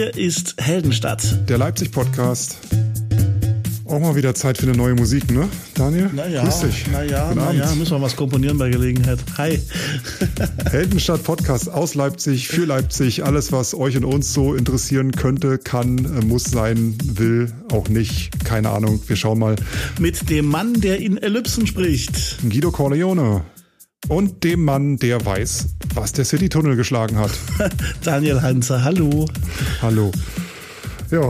Hier ist Heldenstadt. Der Leipzig-Podcast. Auch mal wieder Zeit für eine neue Musik, ne, Daniel? Naja, Grüß dich. naja, naja, müssen wir was komponieren bei Gelegenheit. Hi. Heldenstadt Podcast aus Leipzig, für Leipzig. Alles, was euch und uns so interessieren könnte, kann, äh, muss sein, will, auch nicht. Keine Ahnung. Wir schauen mal. Mit dem Mann, der in Ellipsen spricht. Guido Corleone. Und dem Mann, der weiß, was der Citytunnel geschlagen hat. Daniel Hanze, hallo. Hallo. Ja,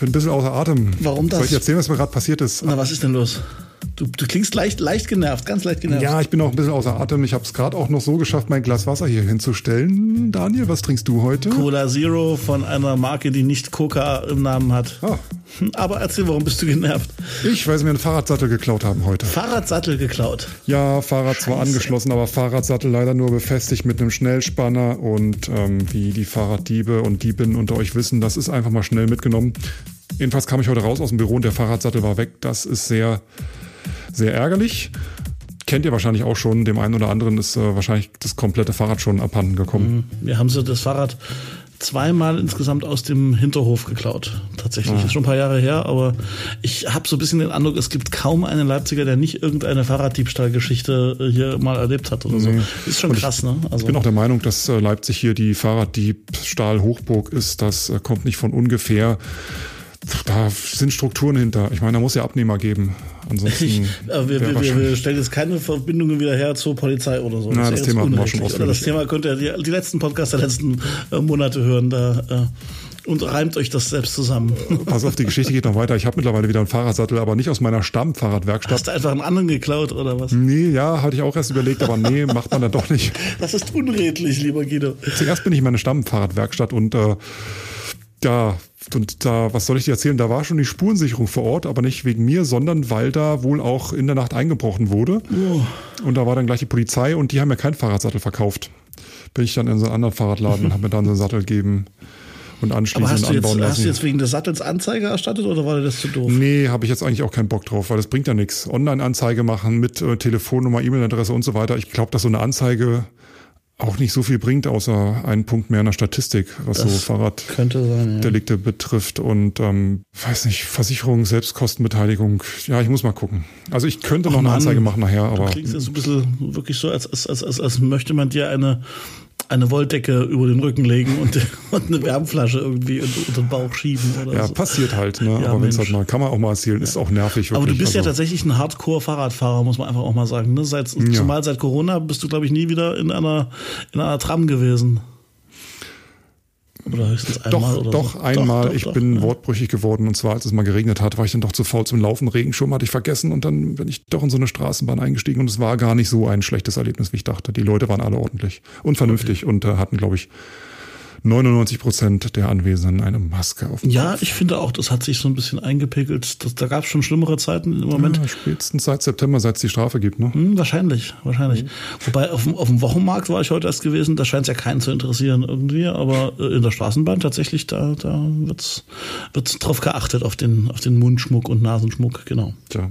bin ein bisschen außer Atem. Warum das? Soll ich erzählen, was mir gerade passiert ist? Na, was ist denn los? Du, du klingst leicht, leicht genervt, ganz leicht genervt. Ja, ich bin auch ein bisschen außer Atem. Ich habe es gerade auch noch so geschafft, mein Glas Wasser hier hinzustellen. Daniel, was trinkst du heute? Cola Zero von einer Marke, die nicht Coca im Namen hat. Ah, Aber erzähl, warum bist du genervt? ich, weil sie mir einen Fahrradsattel geklaut haben heute. Fahrradsattel geklaut. Ja, Fahrrad zwar Scheiße. angeschlossen, aber Fahrradsattel leider nur befestigt mit einem Schnellspanner. Und ähm, wie die Fahrraddiebe und Diebinnen unter euch wissen, das ist einfach mal schnell mitgenommen. Jedenfalls kam ich heute raus aus dem Büro und der Fahrradsattel war weg. Das ist sehr, sehr ärgerlich. Kennt ihr wahrscheinlich auch schon. Dem einen oder anderen ist äh, wahrscheinlich das komplette Fahrrad schon abhanden gekommen. Wir haben sie das Fahrrad zweimal insgesamt aus dem Hinterhof geklaut. Tatsächlich. Ist schon ein paar Jahre her, aber ich habe so ein bisschen den Eindruck, es gibt kaum einen Leipziger, der nicht irgendeine Fahrraddiebstahlgeschichte äh, hier mal erlebt hat oder so. Nee. Ist schon krass, ne? Also, Ich bin auch der Meinung, dass äh, Leipzig hier die Fahrraddiebstahl-Hochburg ist. Das äh, kommt nicht von ungefähr. Da sind Strukturen hinter. Ich meine, da muss ja Abnehmer geben. Ansonsten. ich, äh, wir, wir, wir, stellen jetzt keine Verbindungen wieder her zur Polizei oder so. Na, das jetzt Thema unrechtlich, schon oder? Das ausführlich. Thema könnt ihr die, die letzten Podcasts der letzten äh, Monate hören. Da, äh, und reimt euch das selbst zusammen. Pass auf, die Geschichte geht noch weiter. Ich habe mittlerweile wieder einen Fahrradsattel, aber nicht aus meiner Stammfahrradwerkstatt. Hast du einfach einen anderen geklaut oder was? Nee, ja, hatte ich auch erst überlegt, aber nee, macht man dann doch nicht. Das ist unredlich, lieber Guido. Zuerst bin ich in meine Stammfahrradwerkstatt und äh, ja, und da, was soll ich dir erzählen? Da war schon die Spurensicherung vor Ort, aber nicht wegen mir, sondern weil da wohl auch in der Nacht eingebrochen wurde. Und da war dann gleich die Polizei und die haben mir keinen Fahrradsattel verkauft. Bin ich dann in so einen anderen Fahrradladen und habe mir dann so einen Sattel gegeben und Aber anschließend hast du, jetzt, anbauen hast lassen. du jetzt wegen des Sattels Anzeige erstattet oder war dir das zu doof? Nee, habe ich jetzt eigentlich auch keinen Bock drauf, weil das bringt ja nichts. Online-Anzeige machen mit äh, Telefonnummer, E-Mail-Adresse und so weiter. Ich glaube, dass so eine Anzeige auch nicht so viel bringt, außer einen Punkt mehr in der Statistik, was so Das Fahrraddelikte Könnte sein, ja. betrifft und ähm, weiß nicht, Versicherung, Selbstkostenbeteiligung. Ja, ich muss mal gucken. Also ich könnte noch eine Mann, Anzeige machen nachher, Du aber klingst jetzt ein bisschen wirklich so, als, als, als, als, als möchte man dir eine, eine Wolldecke über den Rücken legen und, und eine Wärmflasche irgendwie unter den Bauch schieben oder ja, so. passiert halt, ne? Ja, aber wenn es halt mal, kann man auch mal erzählen, ist auch nervig. Wirklich. Aber du bist ja also, tatsächlich ein Hardcore-Fahrradfahrer, muss man einfach auch mal sagen. Ne? Seit, Zumal seit Corona bist du, glaube ich, nie wieder in einer, in einer Tram gewesen. Oder höchstens einmal Doch, oder doch, so. einmal. doch, ich doch, bin ja. wortbrüchig geworden und zwar, als es mal geregnet hat, war ich dann doch zu faul zum Laufen. Regenschirm hatte ich vergessen und dann bin ich doch in so eine Straßenbahn eingestiegen und es war gar nicht so ein schlechtes Erlebnis, wie ich dachte. Die Leute waren alle ordentlich und vernünftig und äh, hatten, glaube ich, 99 Prozent der Anwesenden eine Maske auf. dem Ja, Kopf. ich finde auch, das hat sich so ein bisschen eingepegelt. Das, da gab es schon schlimmere Zeiten im Moment. Ja, spätestens seit September, seit es die Strafe gibt. Ne? Hm, wahrscheinlich, wahrscheinlich. Wobei auf dem, auf dem Wochenmarkt war ich heute erst gewesen, da scheint es ja keinen zu interessieren irgendwie, aber äh, in der Straßenbahn tatsächlich, da, da wird's wird's drauf geachtet, auf den, auf den Mundschmuck und Nasenschmuck, genau. Tja.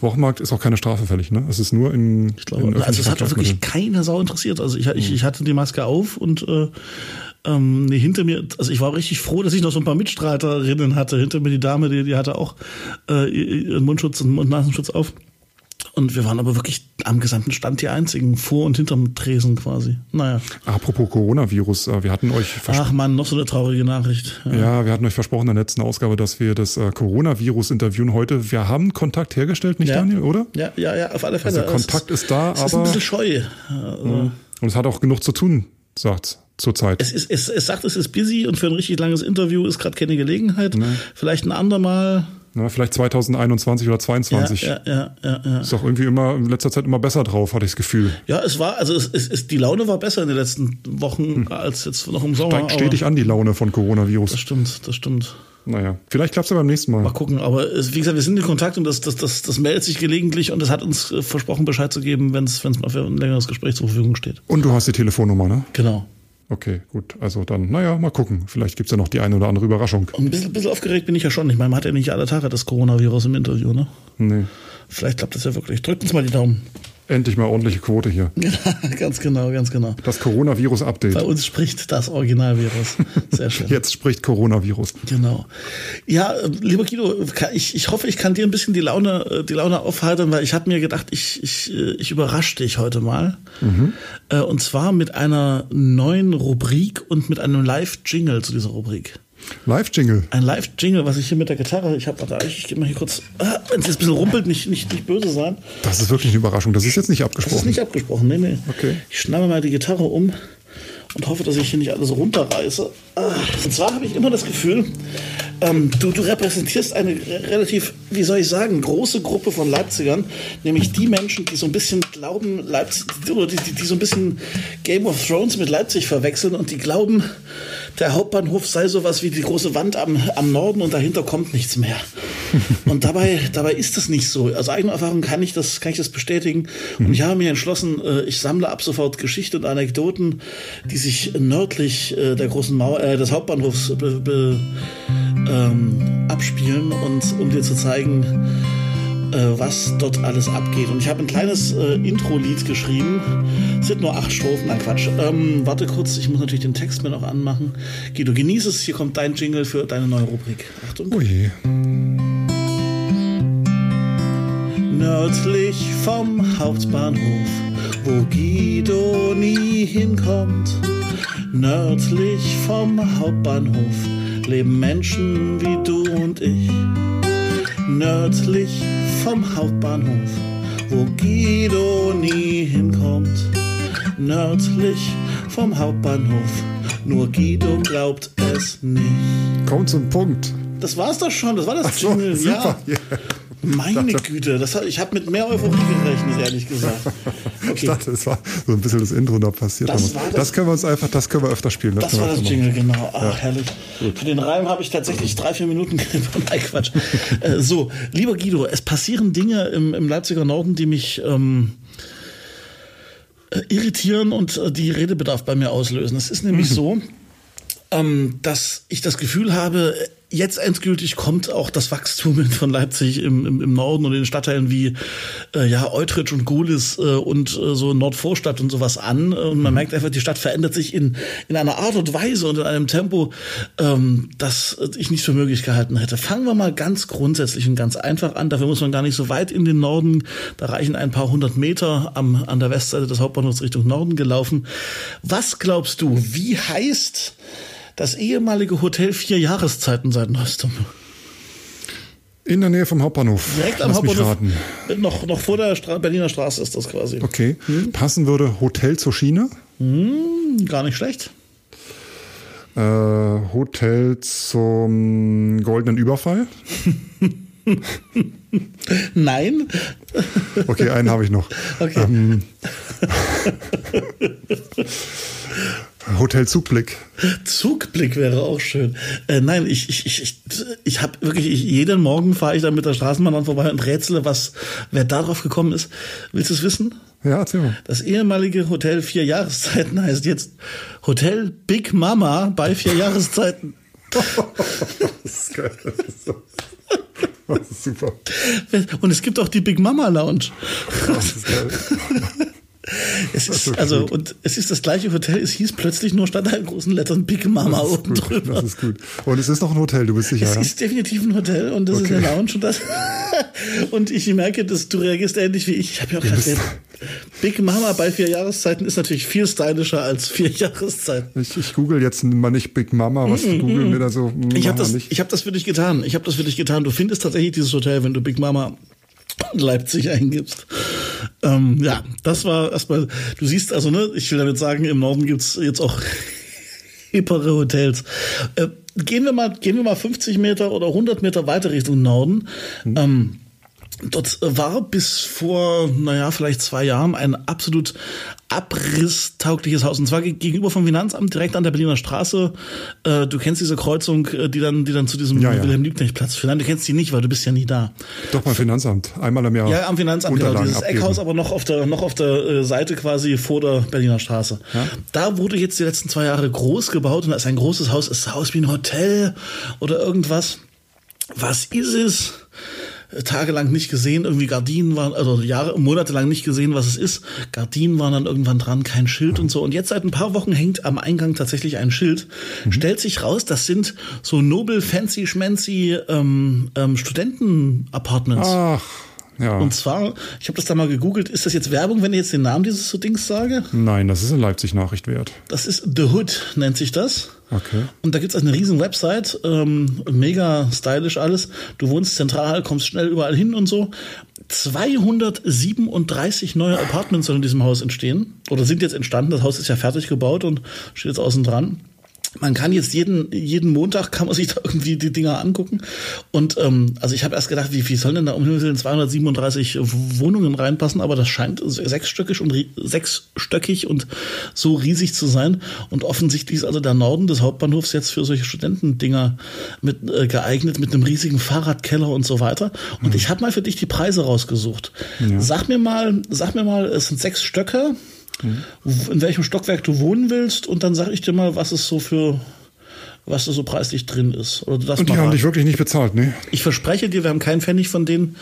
Wochenmarkt ist auch keine Strafe fällig, ne? Es ist nur in, Ich glaube, in also es hat wirklich keine Sau interessiert. Also ich, ich, ich hatte die Maske auf und äh, ähm, nee, hinter mir, also ich war richtig froh, dass ich noch so ein paar Mitstreiterinnen hatte. Hinter mir die Dame, die, die hatte auch äh, ihren Mundschutz und Mund-Nasenschutz auf. Und wir waren aber wirklich am gesamten Stand die einzigen, vor und hinterm Tresen quasi. Naja. Apropos Coronavirus, äh, wir hatten euch versprochen. Ach man, noch so eine traurige Nachricht. Ja. Ja, wir hatten euch versprochen in der letzten Ausgabe, dass wir das äh, Coronavirus interviewen heute. Wir haben Kontakt hergestellt, nicht Ja. Daniel, oder? Ja, ja, ja, auf alle Fälle. Also Kontakt ist da, es ist ein aber- bisschen scheu. Also, Und es hat auch genug zu tun, sagt's zurzeit. Es, ist, es, es sagt, es ist busy und für ein richtig langes Interview ist gerade keine Gelegenheit. Vielleicht ein andermal. Na, vielleicht 2021 oder Ja, 22. ja, ja, ja, ja. Ist doch irgendwie immer in letzter Zeit immer besser drauf, hatte ich das Gefühl. Ja, es war, also es, es, es, die Laune war besser in den letzten Wochen als jetzt noch im Sommer. Steigt stetig an, die Laune von Das Coronavirus. stimmt, das stimmt. Naja, vielleicht klappt's ja beim nächsten Mal. Mal gucken. Aber es, wie gesagt, wir sind in Kontakt und das, das, das, das meldet sich gelegentlich und es hat uns äh, versprochen, Bescheid zu geben, wenn es mal für ein längeres Gespräch zur Verfügung steht. Und du hast die Telefonnummer, ne? Genau. Okay, gut. Also dann, naja, mal gucken. Vielleicht gibt's ja noch die eine oder andere Überraschung. Und ein bisschen, bisschen aufgeregt bin ich ja schon. Ich meine, man hat ja nicht alle Tage das Coronavirus im Interview, ne? Nee. Vielleicht klappt das ja wirklich. Drückt uns mal die Daumen. Endlich mal ordentliche Quote hier. ganz genau, ganz genau. Das Coronavirus-Update. Bei uns spricht das Originalvirus. Sehr schön. Jetzt spricht Coronavirus. Genau. Ja, lieber Guido, ich, ich hoffe, ich kann dir ein bisschen die Laune, die Laune aufhalten, weil ich habe mir gedacht, ich, ich, ich überrasche dich heute mal. Mhm. Und zwar mit einer neuen Rubrik und mit einem Live-Jingle zu dieser Rubrik. Live-Jingle. Ein Live-Jingle, was ich hier mit der Gitarre, ich habe, warte, ich, ich gebe mal hier kurz, ah, wenn es jetzt ein bisschen rumpelt, nicht, nicht, nicht böse sein. Das ist wirklich eine Überraschung. Das ist jetzt nicht abgesprochen. Das ist nicht abgesprochen, nee, nee. Okay. Ich schnappe mal die Gitarre um und hoffe, dass ich hier nicht alles runterreiße. Ah, und zwar habe ich immer das Gefühl, ähm, du, du repräsentierst eine relativ, wie soll ich sagen, große Gruppe von Leipzigern, nämlich die Menschen, die so ein bisschen glauben, Leipzig, oder die, die, die so ein bisschen Game of Thrones mit Leipzig verwechseln und die glauben, der Hauptbahnhof sei sowas wie die große Wand am, am Norden und dahinter kommt nichts mehr. Und dabei, dabei ist das nicht so. Aus eigener Erfahrung kann ich das, kann ich das bestätigen. Und ich habe mir entschlossen, äh, ich sammle ab sofort Geschichten und Anekdoten, die sich nördlich äh, der großen Mauer, äh, des Hauptbahnhofs be, be, ähm, abspielen und um dir zu zeigen, äh, was dort alles abgeht. Und ich habe ein kleines äh, Intro-Lied geschrieben. Es sind nur acht Strophen, nein Quatsch. Ähm, warte kurz, ich muss natürlich den Text mir noch anmachen. Guido, genieße es. Hier kommt dein Jingle für deine neue Rubrik. Achtung. Oh je. Nördlich vom Hauptbahnhof, wo Guido nie hinkommt. Nördlich vom Hauptbahnhof leben Menschen wie du und ich. Nördlich vom Hauptbahnhof, wo Guido nie hinkommt. Nördlich vom Hauptbahnhof, nur Guido glaubt es nicht. Kommt zum Punkt. Das war's doch schon, das war das so, Jingle, super. ja. Yeah. Meine Güte, das, ich habe mit mehr Euphorie gerechnet, ehrlich gesagt. Okay. Ich dachte, es war so ein bisschen das Intro noch passiert. Das, das, das, können wir uns einfach, das können wir öfter spielen. Das, das war das Jingle, genau. Ach, ja. herrlich. Gut. Für den Reim habe ich tatsächlich drei, vier Minuten Nein, Quatsch. äh, so, lieber Guido, es passieren Dinge im, im Leipziger Norden, die mich ähm, äh, irritieren und äh, die Redebedarf bei mir auslösen. Es ist nämlich mhm. so, ähm, dass ich das Gefühl habe, jetzt endgültig kommt auch das Wachstum von Leipzig im, im, im Norden und in den Stadtteilen wie äh, ja Eutrich und Gulis äh, und äh, so Nordvorstadt und sowas an. Und man mhm. merkt einfach, die Stadt verändert sich in, in einer Art und Weise und in einem Tempo, ähm, das ich nicht für möglich gehalten hätte. Fangen wir mal ganz grundsätzlich und ganz einfach an. Dafür muss man gar nicht so weit in den Norden. Da reichen ein paar hundert Meter am, an der Westseite des Hauptbahnhofs Richtung Norden gelaufen. Was glaubst du, wie heißt das ehemalige Hotel Vier Jahreszeiten seit neuestem. In der Nähe vom Hauptbahnhof. Direkt am Lass Hauptbahnhof. Noch, noch vor der Stra Berliner Straße ist das quasi. Okay. Hm? Passen würde Hotel zur Schiene? Hm, gar nicht schlecht. Äh, Hotel zum goldenen Überfall? Nein. Okay, einen habe ich noch. Okay. Ähm, Hotel Zugblick. Zugblick wäre auch schön. Äh, nein, ich, ich, ich, ich, ich habe wirklich, ich, jeden Morgen fahre ich dann mit der Straßenbahn an vorbei und rätsele, was, wer darauf gekommen ist. Willst du es wissen? Ja, erzähl mal. Das ehemalige Hotel Vier Jahreszeiten heißt jetzt Hotel Big Mama bei Vier Jahreszeiten. das ist geil. Das ist, so, das ist super. Und es gibt auch die Big Mama Lounge. Das ist geil. Es ist, also, gut. und es ist das gleiche Hotel. Es hieß plötzlich nur statt einer großen Lettern Big Mama oben gut, drüber. Das ist gut. Und es ist noch ein Hotel, du bist sicher. Es ja? ist definitiv ein Hotel und das okay. ist eine Lounge und das. und ich merke, dass du reagierst ähnlich wie ich. Ich habe ja auch gerade Big Mama bei vier Jahreszeiten ist natürlich viel stylischer als vier Jahreszeiten. Ich, ich google jetzt mal nicht Big Mama, was mm -mm, googeln wir da so? Ich habe das, ich hab das für dich getan. Ich habe das für dich getan. Du findest tatsächlich dieses Hotel, wenn du Big Mama Leipzig eingibst. Ähm, ja, das war erstmal, du siehst also, ne, ich will damit sagen, im Norden gibt's jetzt auch hippere Hotels. Äh, gehen wir mal, gehen wir mal 50 Meter oder 100 Meter weiter Richtung Norden. Mhm. Ähm, Dort war bis vor, naja, vielleicht zwei Jahren ein absolut abrisstaugliches Haus. Und zwar gegenüber vom Finanzamt, direkt an der Berliner Straße. Äh, du kennst diese Kreuzung, äh, die dann, die dann zu diesem ja, ja. Wilhelm-Liebknecht-Platz führt. Nein, du kennst die nicht, weil du bist ja nie da. Doch beim Finanzamt. Einmal im Jahr. Ja, am Finanzamt, genau. Dieses abgeben. Eckhaus, aber noch auf der, noch auf der äh, Seite quasi vor der Berliner Straße. Ja? Da wurde jetzt die letzten zwei Jahre groß gebaut und da ist ein großes Haus. Es sah aus wie ein Hotel oder irgendwas. Was ist es? Tagelang nicht gesehen, irgendwie Gardinen waren, also Jahre, monatelang nicht gesehen, was es ist. Gardinen waren dann irgendwann dran, kein Schild und so. Und jetzt seit ein paar Wochen hängt am Eingang tatsächlich ein Schild. Mhm. Stellt sich raus, das sind so Nobel, fancy, schmancy ähm, ähm, Studenten-Apartments. Ach. Ja. Und zwar, ich habe das da mal gegoogelt, ist das jetzt Werbung, wenn ich jetzt den Namen dieses Dings sage? Nein, das ist in Leipzig Nachricht wert. Das ist The Hood, nennt sich das. Okay. Und da gibt's also eine riesen Website, ähm, mega stylisch alles. Du wohnst zentral, kommst schnell überall hin und so. 237 neue Apartments sollen in diesem Haus entstehen. Oder sind jetzt entstanden. Das Haus ist ja fertig gebaut und steht jetzt außen dran man kann jetzt jeden, jeden Montag kann man sich da irgendwie die Dinger angucken. Und ähm, also ich habe erst gedacht, wie viel sollen denn da um Himmels 237 Wohnungen reinpassen, aber das scheint sechsstöckig und sechsstöckig und so riesig zu sein. Und offensichtlich ist also der Norden des Hauptbahnhofs jetzt für solche Studentendinger mit äh, geeignet, mit einem riesigen Fahrradkeller und so weiter. Und mhm. ich habe mal für dich die Preise rausgesucht. Ja. Sag mir mal, sag mir mal, es sind sechs Stöcke mhm. in welchem Stockwerk du wohnen willst und dann sage ich dir mal, was es so für was da so preislich drin ist. Und die haben dich wirklich nicht bezahlt, ne? Ich verspreche dir, wir haben keinen Pfennig von denen.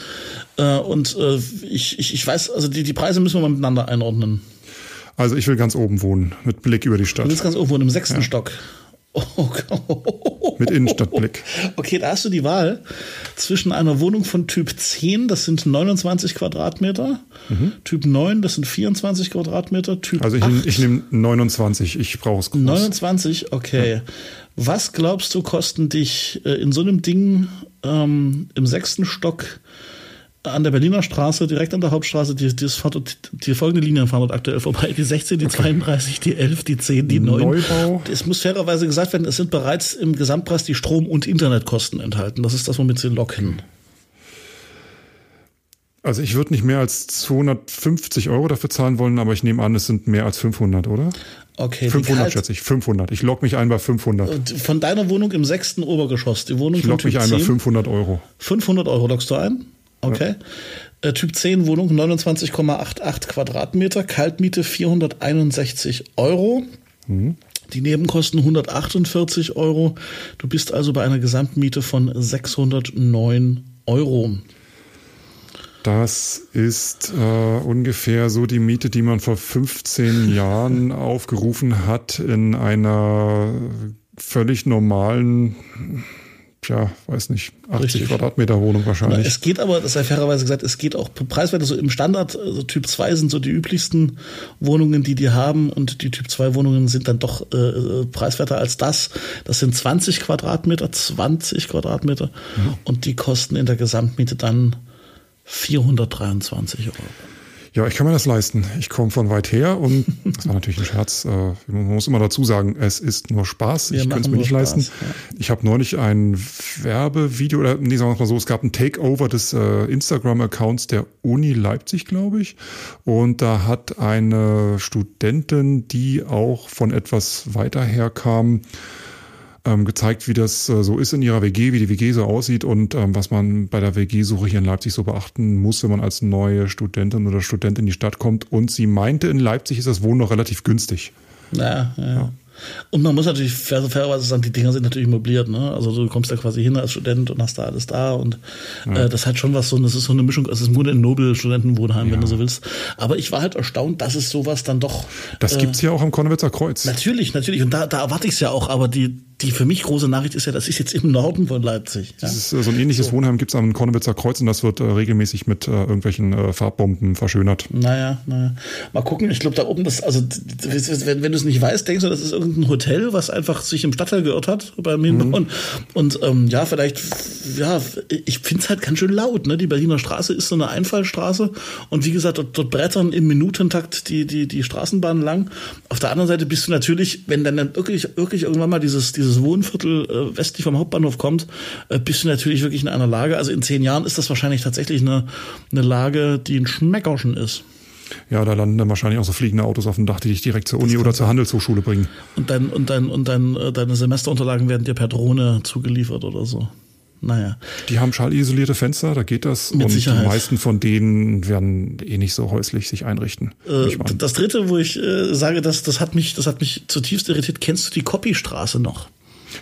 Äh, und äh, ich, ich, ich weiß, also die, die Preise müssen wir mal miteinander einordnen. Also ich will ganz oben wohnen, mit Blick über die Stadt. Du willst ganz oben wohnen, im sechsten ja. Stock. Oh, Mit Innenstadtblick. Okay, da hast du die Wahl zwischen einer Wohnung von Typ 10, das sind 29 Quadratmeter, mhm. Typ 9, das sind 24 Quadratmeter, Typ Also ich, 8, ich nehme 29, ich brauche es groß. 29, okay. Ja. Was glaubst du, kosten dich äh, in so einem Ding ähm, im sechsten Stock an der Berliner Straße, direkt an der Hauptstraße, die, die, fährt, die folgende Linien fahren dort aktuell vorbei. Die 16, die okay. 32, die 11, die 10, die 9. Neubau. Es muss fairerweise gesagt werden, es sind bereits im Gesamtpreis die Strom- und Internetkosten enthalten. Das ist das, womit sie locken. Also ich würde nicht mehr als 250 Euro dafür zahlen wollen, aber ich nehme an, es sind mehr als 500, oder? Okay. 500 schätze ich, 500. Ich log mich ein bei 500. Von deiner Wohnung im sechsten Obergeschoss, die Wohnung Ich log mich ein bei 500 Euro. 500 Euro loggst du ein? Okay. Ja. Äh, typ 10 Wohnung 29,88 Quadratmeter, Kaltmiete 461 Euro. Mhm. Die Nebenkosten 148 Euro. Du bist also bei einer Gesamtmiete von 609 Euro. Das ist äh, ungefähr so die Miete, die man vor 15 Jahren aufgerufen hat in einer völlig normalen tja, weiß nicht, 80 Richtig. Quadratmeter Wohnung wahrscheinlich. Na, es geht aber, das sei fairerweise gesagt, es geht auch preiswert, so im Standard, also Typ 2 sind so die üblichsten Wohnungen, die die haben und die Typ 2 Wohnungen sind dann doch äh, äh, preiswerter als das. Das sind 20 Quadratmeter, 20 Quadratmeter mhm. und die kosten in der Gesamtmiete dann 423 Euro. Ja, ich kann mir das leisten. Ich komme von weit her und das war natürlich ein Scherz. Äh, man muss immer dazu sagen, es ist nur Spaß. Wir ich könnte es mir nicht Spaß, leisten. Ja. Ich habe neulich ein Werbevideo, oder nee, sagen wir mal so, es gab ein Takeover des äh, Instagram-Accounts der Uni Leipzig, glaube ich. Und da hat eine Studentin, die auch von etwas weiter herkam, ähm, gezeigt, wie das äh, so ist in ihrer WG, wie die WG so aussieht und ähm, was man bei der WG-Suche hier in Leipzig so beachten muss, wenn man als neue Studentin oder Student in die Stadt kommt. Und sie meinte, in Leipzig ist das Wohnen noch relativ günstig. Ja, ja. ja. Und man muss natürlich fair, fairerweise sagen, die Dinger sind natürlich möbliert, ne? Also du kommst da quasi hin als Student und hast da alles da und ja. äh, das hat schon was so, das ist so eine Mischung, es ist nur ein Nobel-Studentenwohnheim, ja. wenn du so willst. Aber ich war halt erstaunt, dass es sowas dann doch. Das äh, gibt's ja auch am Konnewitzer Kreuz. Natürlich, natürlich. Und da, da erwarte ich es ja auch, aber die, die für mich große Nachricht ist ja, das ist jetzt im Norden von Leipzig. Ja? Ist, äh, so ein ähnliches so. Wohnheim gibt's am Konnewitzer Kreuz und das wird äh, regelmäßig mit äh, irgendwelchen äh, Farbbomben verschönert. Naja, naja. Mal gucken, ich glaube da oben, das, also wenn, wenn du es nicht weißt, denkst du, das ist irgendein Hotel, was einfach sich im Stadtteil geirrt hat beim Hinbauen. Mhm. Und ähm, ja, vielleicht, ja, ich finde es halt ganz schön laut. Ne? Die Berliner Straße ist so eine Einfallstraße und wie gesagt, dort, dort brettern im Minutentakt die, die, die Straßenbahnen lang. Auf der anderen Seite bist du natürlich, wenn dann, dann wirklich, wirklich irgendwann mal dieses, dieses Wohnviertel äh, westlich vom Hauptbahnhof kommt, äh, bist du natürlich wirklich in einer Lage, also in zehn Jahren ist das wahrscheinlich tatsächlich eine, eine Lage, die ein Schmeckerschen ist. Ja, da landen dann wahrscheinlich auch so fliegende Autos auf dem Dach, die dich direkt zur Uni oder zur Handelshochschule bringen. Und, dein, und, dein, und dein, äh, deine Semesterunterlagen werden dir per Drohne zugeliefert oder so. Naja. Die haben schallisolierte Fenster, da geht das. Mit und Sicherheit. die meisten von denen werden eh nicht so häuslich sich einrichten. Äh, das dritte, wo ich äh, sage, das, das, hat mich, das hat mich zutiefst irritiert. Kennst du die Copystraße noch?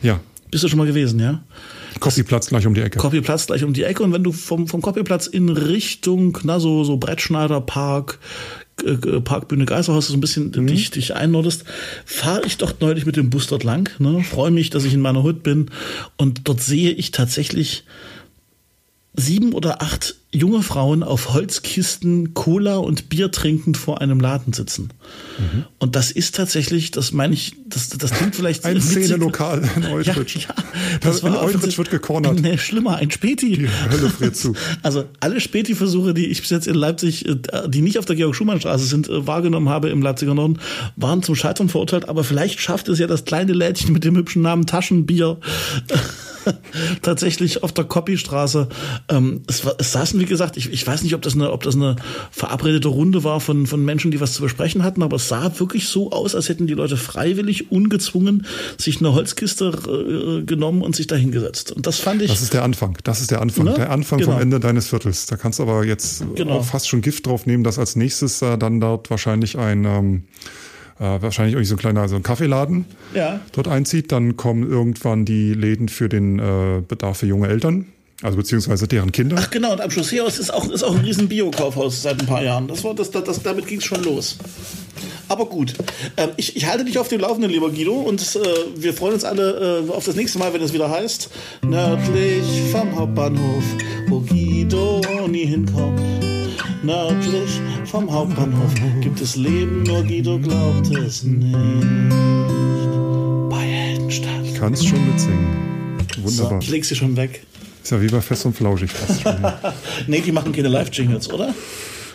Ja, Bist du schon mal gewesen, ja? Copyplatz gleich um die Ecke. Copyplatz gleich um die Ecke. Und wenn du vom, vom Copyplatz in Richtung, na, so, so Brettschneider Park, äh, Parkbühne Geisterhaus so ein bisschen mhm. dich, dich einnordest, fahre ich doch neulich mit dem Bus dort lang. Ne? Freue mich, dass ich in meiner Hut bin. Und dort sehe ich tatsächlich sieben oder acht junge Frauen auf Holzkisten Cola und Bier trinkend vor einem Laden sitzen. Mhm. Und das ist tatsächlich, das meine ich, das, das klingt vielleicht ein Szene-Lokal in Eutrich. Ja, ja, das in war Eutrich wird gekornert. Nee, schlimmer, ein Späti. Die Hölle friert zu. Also alle Späti-Versuche, die ich bis jetzt in Leipzig, äh, die nicht auf der Georg-Schumann-Straße sind, äh, wahrgenommen habe im Leipziger Norden, waren zum Scheitern verurteilt. Aber vielleicht schafft es ja das kleine Lädchen mit dem hübschen Namen Taschenbier tatsächlich auf der Copystraße. Ähm, es, war, es saßen, wie gesagt, ich, ich weiß nicht, ob das, eine, ob das eine verabredete Runde war von, von Menschen, die was zu besprechen hatten, aber es sah wirklich so aus, als hätten die Leute freiwillig, ungezwungen sich eine Holzkiste äh, genommen und sich da hingesetzt. Und das fand ich. Das ist der Anfang. Das ist der Anfang. Ne? Der Anfang genau. vom Ende deines Viertels. Da kannst du aber jetzt genau. auch fast schon Gift drauf nehmen, dass als nächstes äh, dann dort wahrscheinlich ein ähm, äh, wahrscheinlich irgendwie so ein kleiner so ein Kaffeeladen ja. dort einzieht. Dann kommen irgendwann die Läden für den äh, Bedarf für junge Eltern. Also beziehungsweise deren Kinder. Ach genau, und am Chausseehaus ist auch, ist auch ein riesen Bio-Kaufhaus seit ein paar Jahren. Das war, das, das, das damit ging es schon los. Aber gut, ähm, ich, ich halte dich auf dem Laufenden, lieber Guido, und äh, wir freuen uns alle äh, auf das nächste Mal, wenn es wieder heißt, nördlich vom Hauptbahnhof, wo Guido nie hinkommt. Nördlich vom Hauptbahnhof gibt es Leben, nur Guido glaubt es nicht. Bei Heldenstadt. Ich kann es schon mitsingen. Wunderbar. So, ich leg sie schon weg. Ist ja wie bei Fest und Flauschig fast schon. nee, die machen keine Live-Jingles, oder?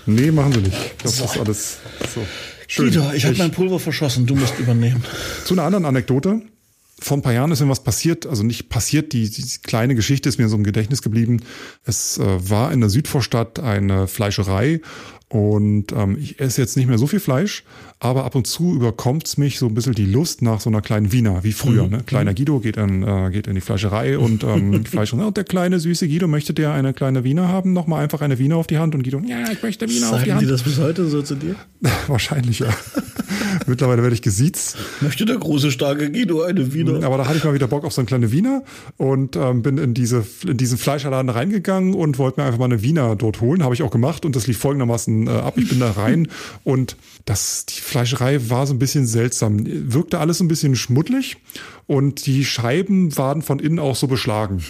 Nee, machen sie nicht. Ich glaube, so. das ist alles so. Schön. Guido, ich habe mein Pulver verschossen, du musst übernehmen. Zu einer anderen Anekdote vor ein paar Jahren ist mir was passiert, also nicht passiert, die, die kleine Geschichte ist mir so im Gedächtnis geblieben. Es äh, war in der Südvorstadt eine Fleischerei und ähm, ich esse jetzt nicht mehr so viel Fleisch, aber ab und zu überkommt's mich so ein bisschen die Lust nach so einer kleinen Wiener, wie früher. Mhm. Ne? Kleiner mhm. Guido geht in, äh, geht in die Fleischerei und ähm, Fleisch und, oh, der kleine süße Guido möchte der eine kleine Wiener haben, nochmal einfach eine Wiener auf die Hand und Guido, ja, ich möchte Wiener Sagen auf die Hand. Sagen die das bis heute so zu dir? Wahrscheinlich ja. Mittlerweile werde ich gesiezt. Möchte der große starke Guido eine Wiener? Aber da hatte ich mal wieder Bock auf so eine kleine Wiener und ähm, bin in diese in diesen Fleischerladen reingegangen und wollte mir einfach mal eine Wiener dort holen, habe ich auch gemacht und das lief folgendermaßen äh, ab. Ich bin da rein und das, die Fleischerei war so ein bisschen seltsam. Wirkte alles so ein bisschen schmuddelig und die Scheiben waren von innen auch so beschlagen.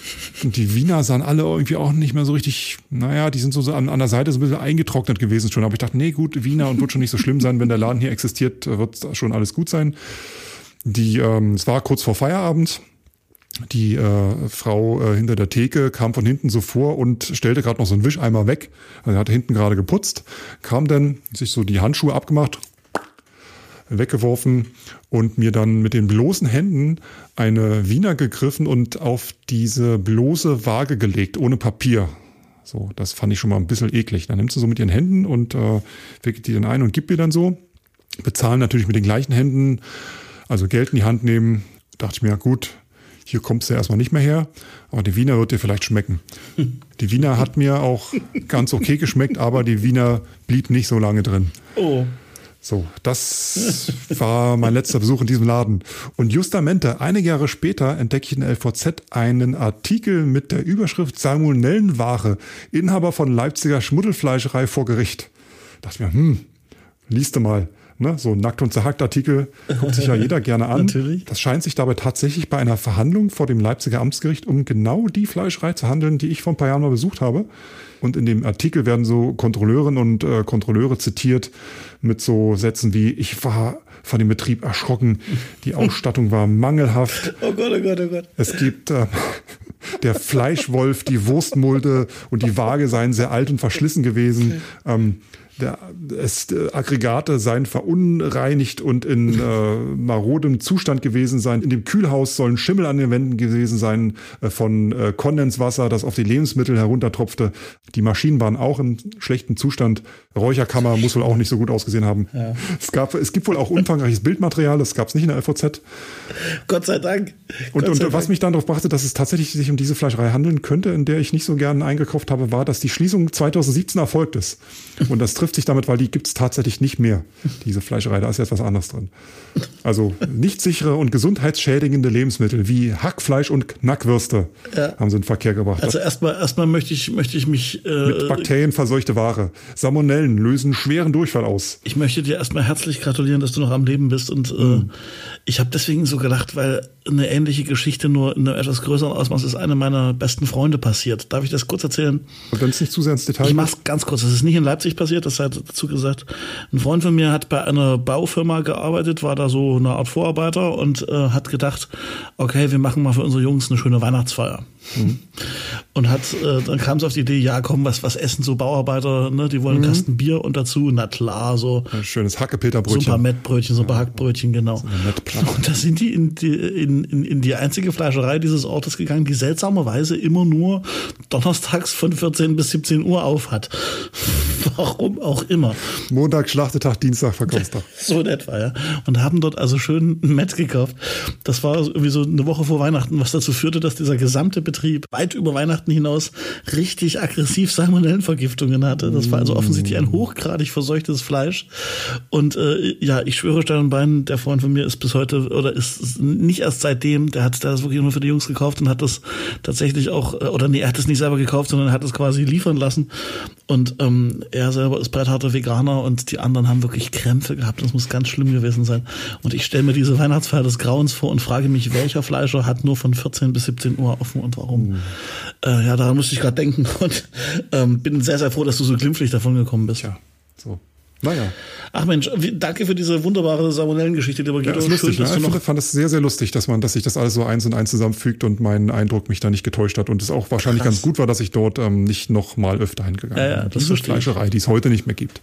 Und die Wiener sahen alle irgendwie auch nicht mehr so richtig, naja, die sind so an, an der Seite so ein bisschen eingetrocknet gewesen schon. Aber ich dachte, nee, gut, Wiener und wird schon nicht so schlimm sein, wenn der Laden hier existiert, wird schon alles gut sein. Die, ähm, es war kurz vor Feierabend die äh, Frau äh, hinter der Theke kam von hinten so vor und stellte gerade noch so einen Wischeimer weg. Also er hatte hinten gerade geputzt, kam dann, sich so die Handschuhe abgemacht, weggeworfen und mir dann mit den bloßen Händen eine Wiener gegriffen und auf diese bloße Waage gelegt, ohne Papier. So, das fand ich schon mal ein bisschen eklig. Dann nimmt sie so mit ihren Händen und äh, wickelt die dann ein und gibt mir dann so. Bezahlen natürlich mit den gleichen Händen, also Geld in die Hand nehmen. Dachte ich mir, ja gut, hier kommst du erstmal nicht mehr her, aber die Wiener wird dir vielleicht schmecken. Die Wiener hat mir auch ganz okay geschmeckt, aber die Wiener blieb nicht so lange drin. Oh. So, das war mein letzter Besuch in diesem Laden. Und justamente, einige Jahre später entdecke ich in LVZ einen Artikel mit der Überschrift Salmonellenware, Inhaber von Leipziger Schmuddelfleischerei vor Gericht. Da dachte ich mir, hm, liest du mal. Ne, so nackt und zerhackt Artikel guckt sich ja jeder gerne an. Natürlich. Das scheint sich dabei tatsächlich bei einer Verhandlung vor dem Leipziger Amtsgericht um genau die Fleischerei zu handeln, die ich vor ein paar Jahren mal besucht habe. Und in dem Artikel werden so Kontrolleurinnen und äh, Kontrolleure zitiert mit so Sätzen wie, ich war von dem Betrieb erschrocken, die Ausstattung war mangelhaft. Oh Gott, oh Gott, oh Gott. Es gibt äh, der Fleischwolf, die Wurstmulde und die Waage seien sehr alt und verschlissen gewesen. Ähm, der, es, äh, Aggregate seien verunreinigt und in äh, marodem Zustand gewesen sein. In dem Kühlhaus sollen Schimmel an den Wänden gewesen sein äh, von äh, Kondenswasser, das auf die Lebensmittel heruntertropfte. Die Maschinen waren auch in schlechtem Zustand. Räucherkammer muss wohl auch nicht so gut ausgesehen haben. Ja. Es, gab, es gibt wohl auch umfangreiches Bildmaterial, das gab es nicht in der LVZ. Gott sei Dank. Und, Gott und sei was Dank. mich dann darauf brachte, dass es tatsächlich sich um diese Fleischerei handeln könnte, in der ich nicht so gern eingekauft habe, war, dass die Schließung 2017 erfolgt ist. Und das trifft sich damit, weil die gibt es tatsächlich nicht mehr, diese Fleischerei. Da ist jetzt was anderes drin. Also nicht sichere und gesundheitsschädigende Lebensmittel wie Hackfleisch und Knackwürste ja. haben sie in Verkehr gebracht. Also erstmal erstmal möchte ich, möchte ich mich... Äh, Mit Bakterien verseuchte Ware. Salmonellen lösen schweren Durchfall aus. Ich möchte dir erstmal herzlich gratulieren, dass du noch am Leben bist. Und äh, mhm. ich habe deswegen so gedacht, weil eine ähnliche Geschichte nur in einem etwas größeren Ausmaß ist eine meiner besten Freunde passiert. Darf ich das kurz erzählen? Wenn es nicht zu sehr ins Detail Ich mach's ganz kurz. Das ist nicht in Leipzig passiert, das sei dazu gesagt. Ein Freund von mir hat bei einer Baufirma gearbeitet, war da so eine Art Vorarbeiter und äh, hat gedacht, okay, wir machen mal für unsere Jungs eine schöne Weihnachtsfeier. Mhm. Und hat, äh, dann kam es auf die Idee, ja komm, was, was essen so Bauarbeiter, ne? Die wollen mhm. einen Kasten Bier und dazu, na klar, so. Ein schönes Hackepeterbrötchen. So ein paar Mettbrötchen, so ein paar Hackbrötchen, genau. So und da sind die in die, in, in, in die einzige Fleischerei dieses Ortes gegangen, die seltsamerweise immer nur donnerstags von 14 bis 17 Uhr auf hat. Warum auch immer. Montag Schlachtetag, Dienstag Verkaufstag. so in etwa, ja. Und haben dort also schön ein Met gekauft. Das war irgendwie so eine Woche vor Weihnachten, was dazu führte, dass dieser gesamte Betrieb weit über Weihnachten hinaus richtig aggressiv Salmonellenvergiftungen hatte. Das war also offensichtlich ein hochgradig verseuchtes Fleisch. Und äh, ja, ich schwöre Stein und Bein, der Freund von mir ist bis heute oder ist nicht erst seitdem, der hat das wirklich nur für die Jungs gekauft und hat das tatsächlich auch, äh, oder nee, er hat es nicht selber gekauft, sondern er hat es quasi liefern lassen. Und ähm, er selber ist breitharter Veganer und die anderen haben wirklich Krämpfe gehabt. Das muss ganz schlimm gewesen sein. Und ich stelle mir diese Weihnachtsfeier des Grauens vor und frage mich, welcher Fleischer hat nur von 14 bis 17 Uhr offen und warum. Mhm. Äh, ja, daran musste ich gerade denken und ähm, bin sehr, sehr froh, dass du so glimpflich davon gekommen bist. Ja, so. Naja. Ach Mensch, danke für diese wunderbare Salmonellengeschichte, lieber Guido. Ja, ist lustig, Schön, ne? Ich fand, das sehr, sehr lustig, dass man, dass sich das alles so eins und eins zusammenfügt und mein Eindruck mich da nicht getäuscht hat und es auch wahrscheinlich Krass. ganz gut war, dass ich dort ähm, nicht noch mal öfter hingegangen ja, ja, bin. Diese Fleischerei, die es heute nicht mehr gibt.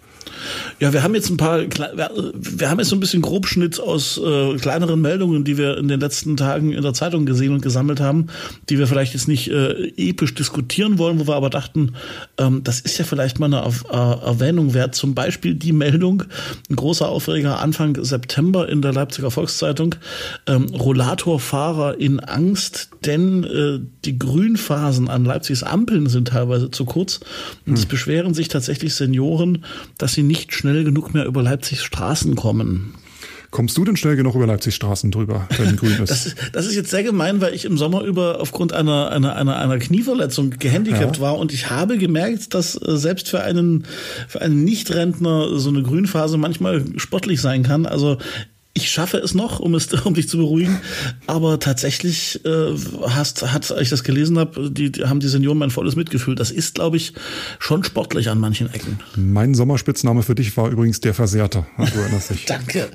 Ja, wir haben jetzt ein paar, wir haben jetzt so ein bisschen Grobschnitt aus äh, kleineren Meldungen, die wir in den letzten Tagen in der Zeitung gesehen und gesammelt haben, die wir vielleicht jetzt nicht äh, episch diskutieren wollen, wo wir aber dachten, ähm, das ist ja vielleicht mal eine äh, Erwähnung wert. Zum Beispiel die Meldung, ein großer Aufreger Anfang September in der Leipziger Volkszeitung, ähm, Rollatorfahrer in Angst, denn äh, die Grünphasen an Leipzigs Ampeln sind teilweise zu kurz und hm. es beschweren sich tatsächlich Senioren, dass sie nicht schnell genug mehr über Leipzigs Straßen kommen. Kommst du denn schnell genug über Leipzig Straßen drüber, wenn grün ist? das, ist? das ist jetzt sehr gemein, weil ich im Sommer über aufgrund einer, einer, einer, einer Knieverletzung gehandicapt ja. war und ich habe gemerkt, dass äh, selbst für einen, für einen Nicht-Rentner so eine Grünphase manchmal sportlich sein kann. Also ich schaffe es noch, um es, um dich zu beruhigen. Aber tatsächlich äh, hast, hat, als ich das gelesen habe, die, die haben die Senioren mein volles Mitgefühl. Das ist, glaube ich, schon sportlich an manchen Ecken. Mein Sommerspitzname für dich war übrigens der Versehrter. Du erinnerst dich. Danke.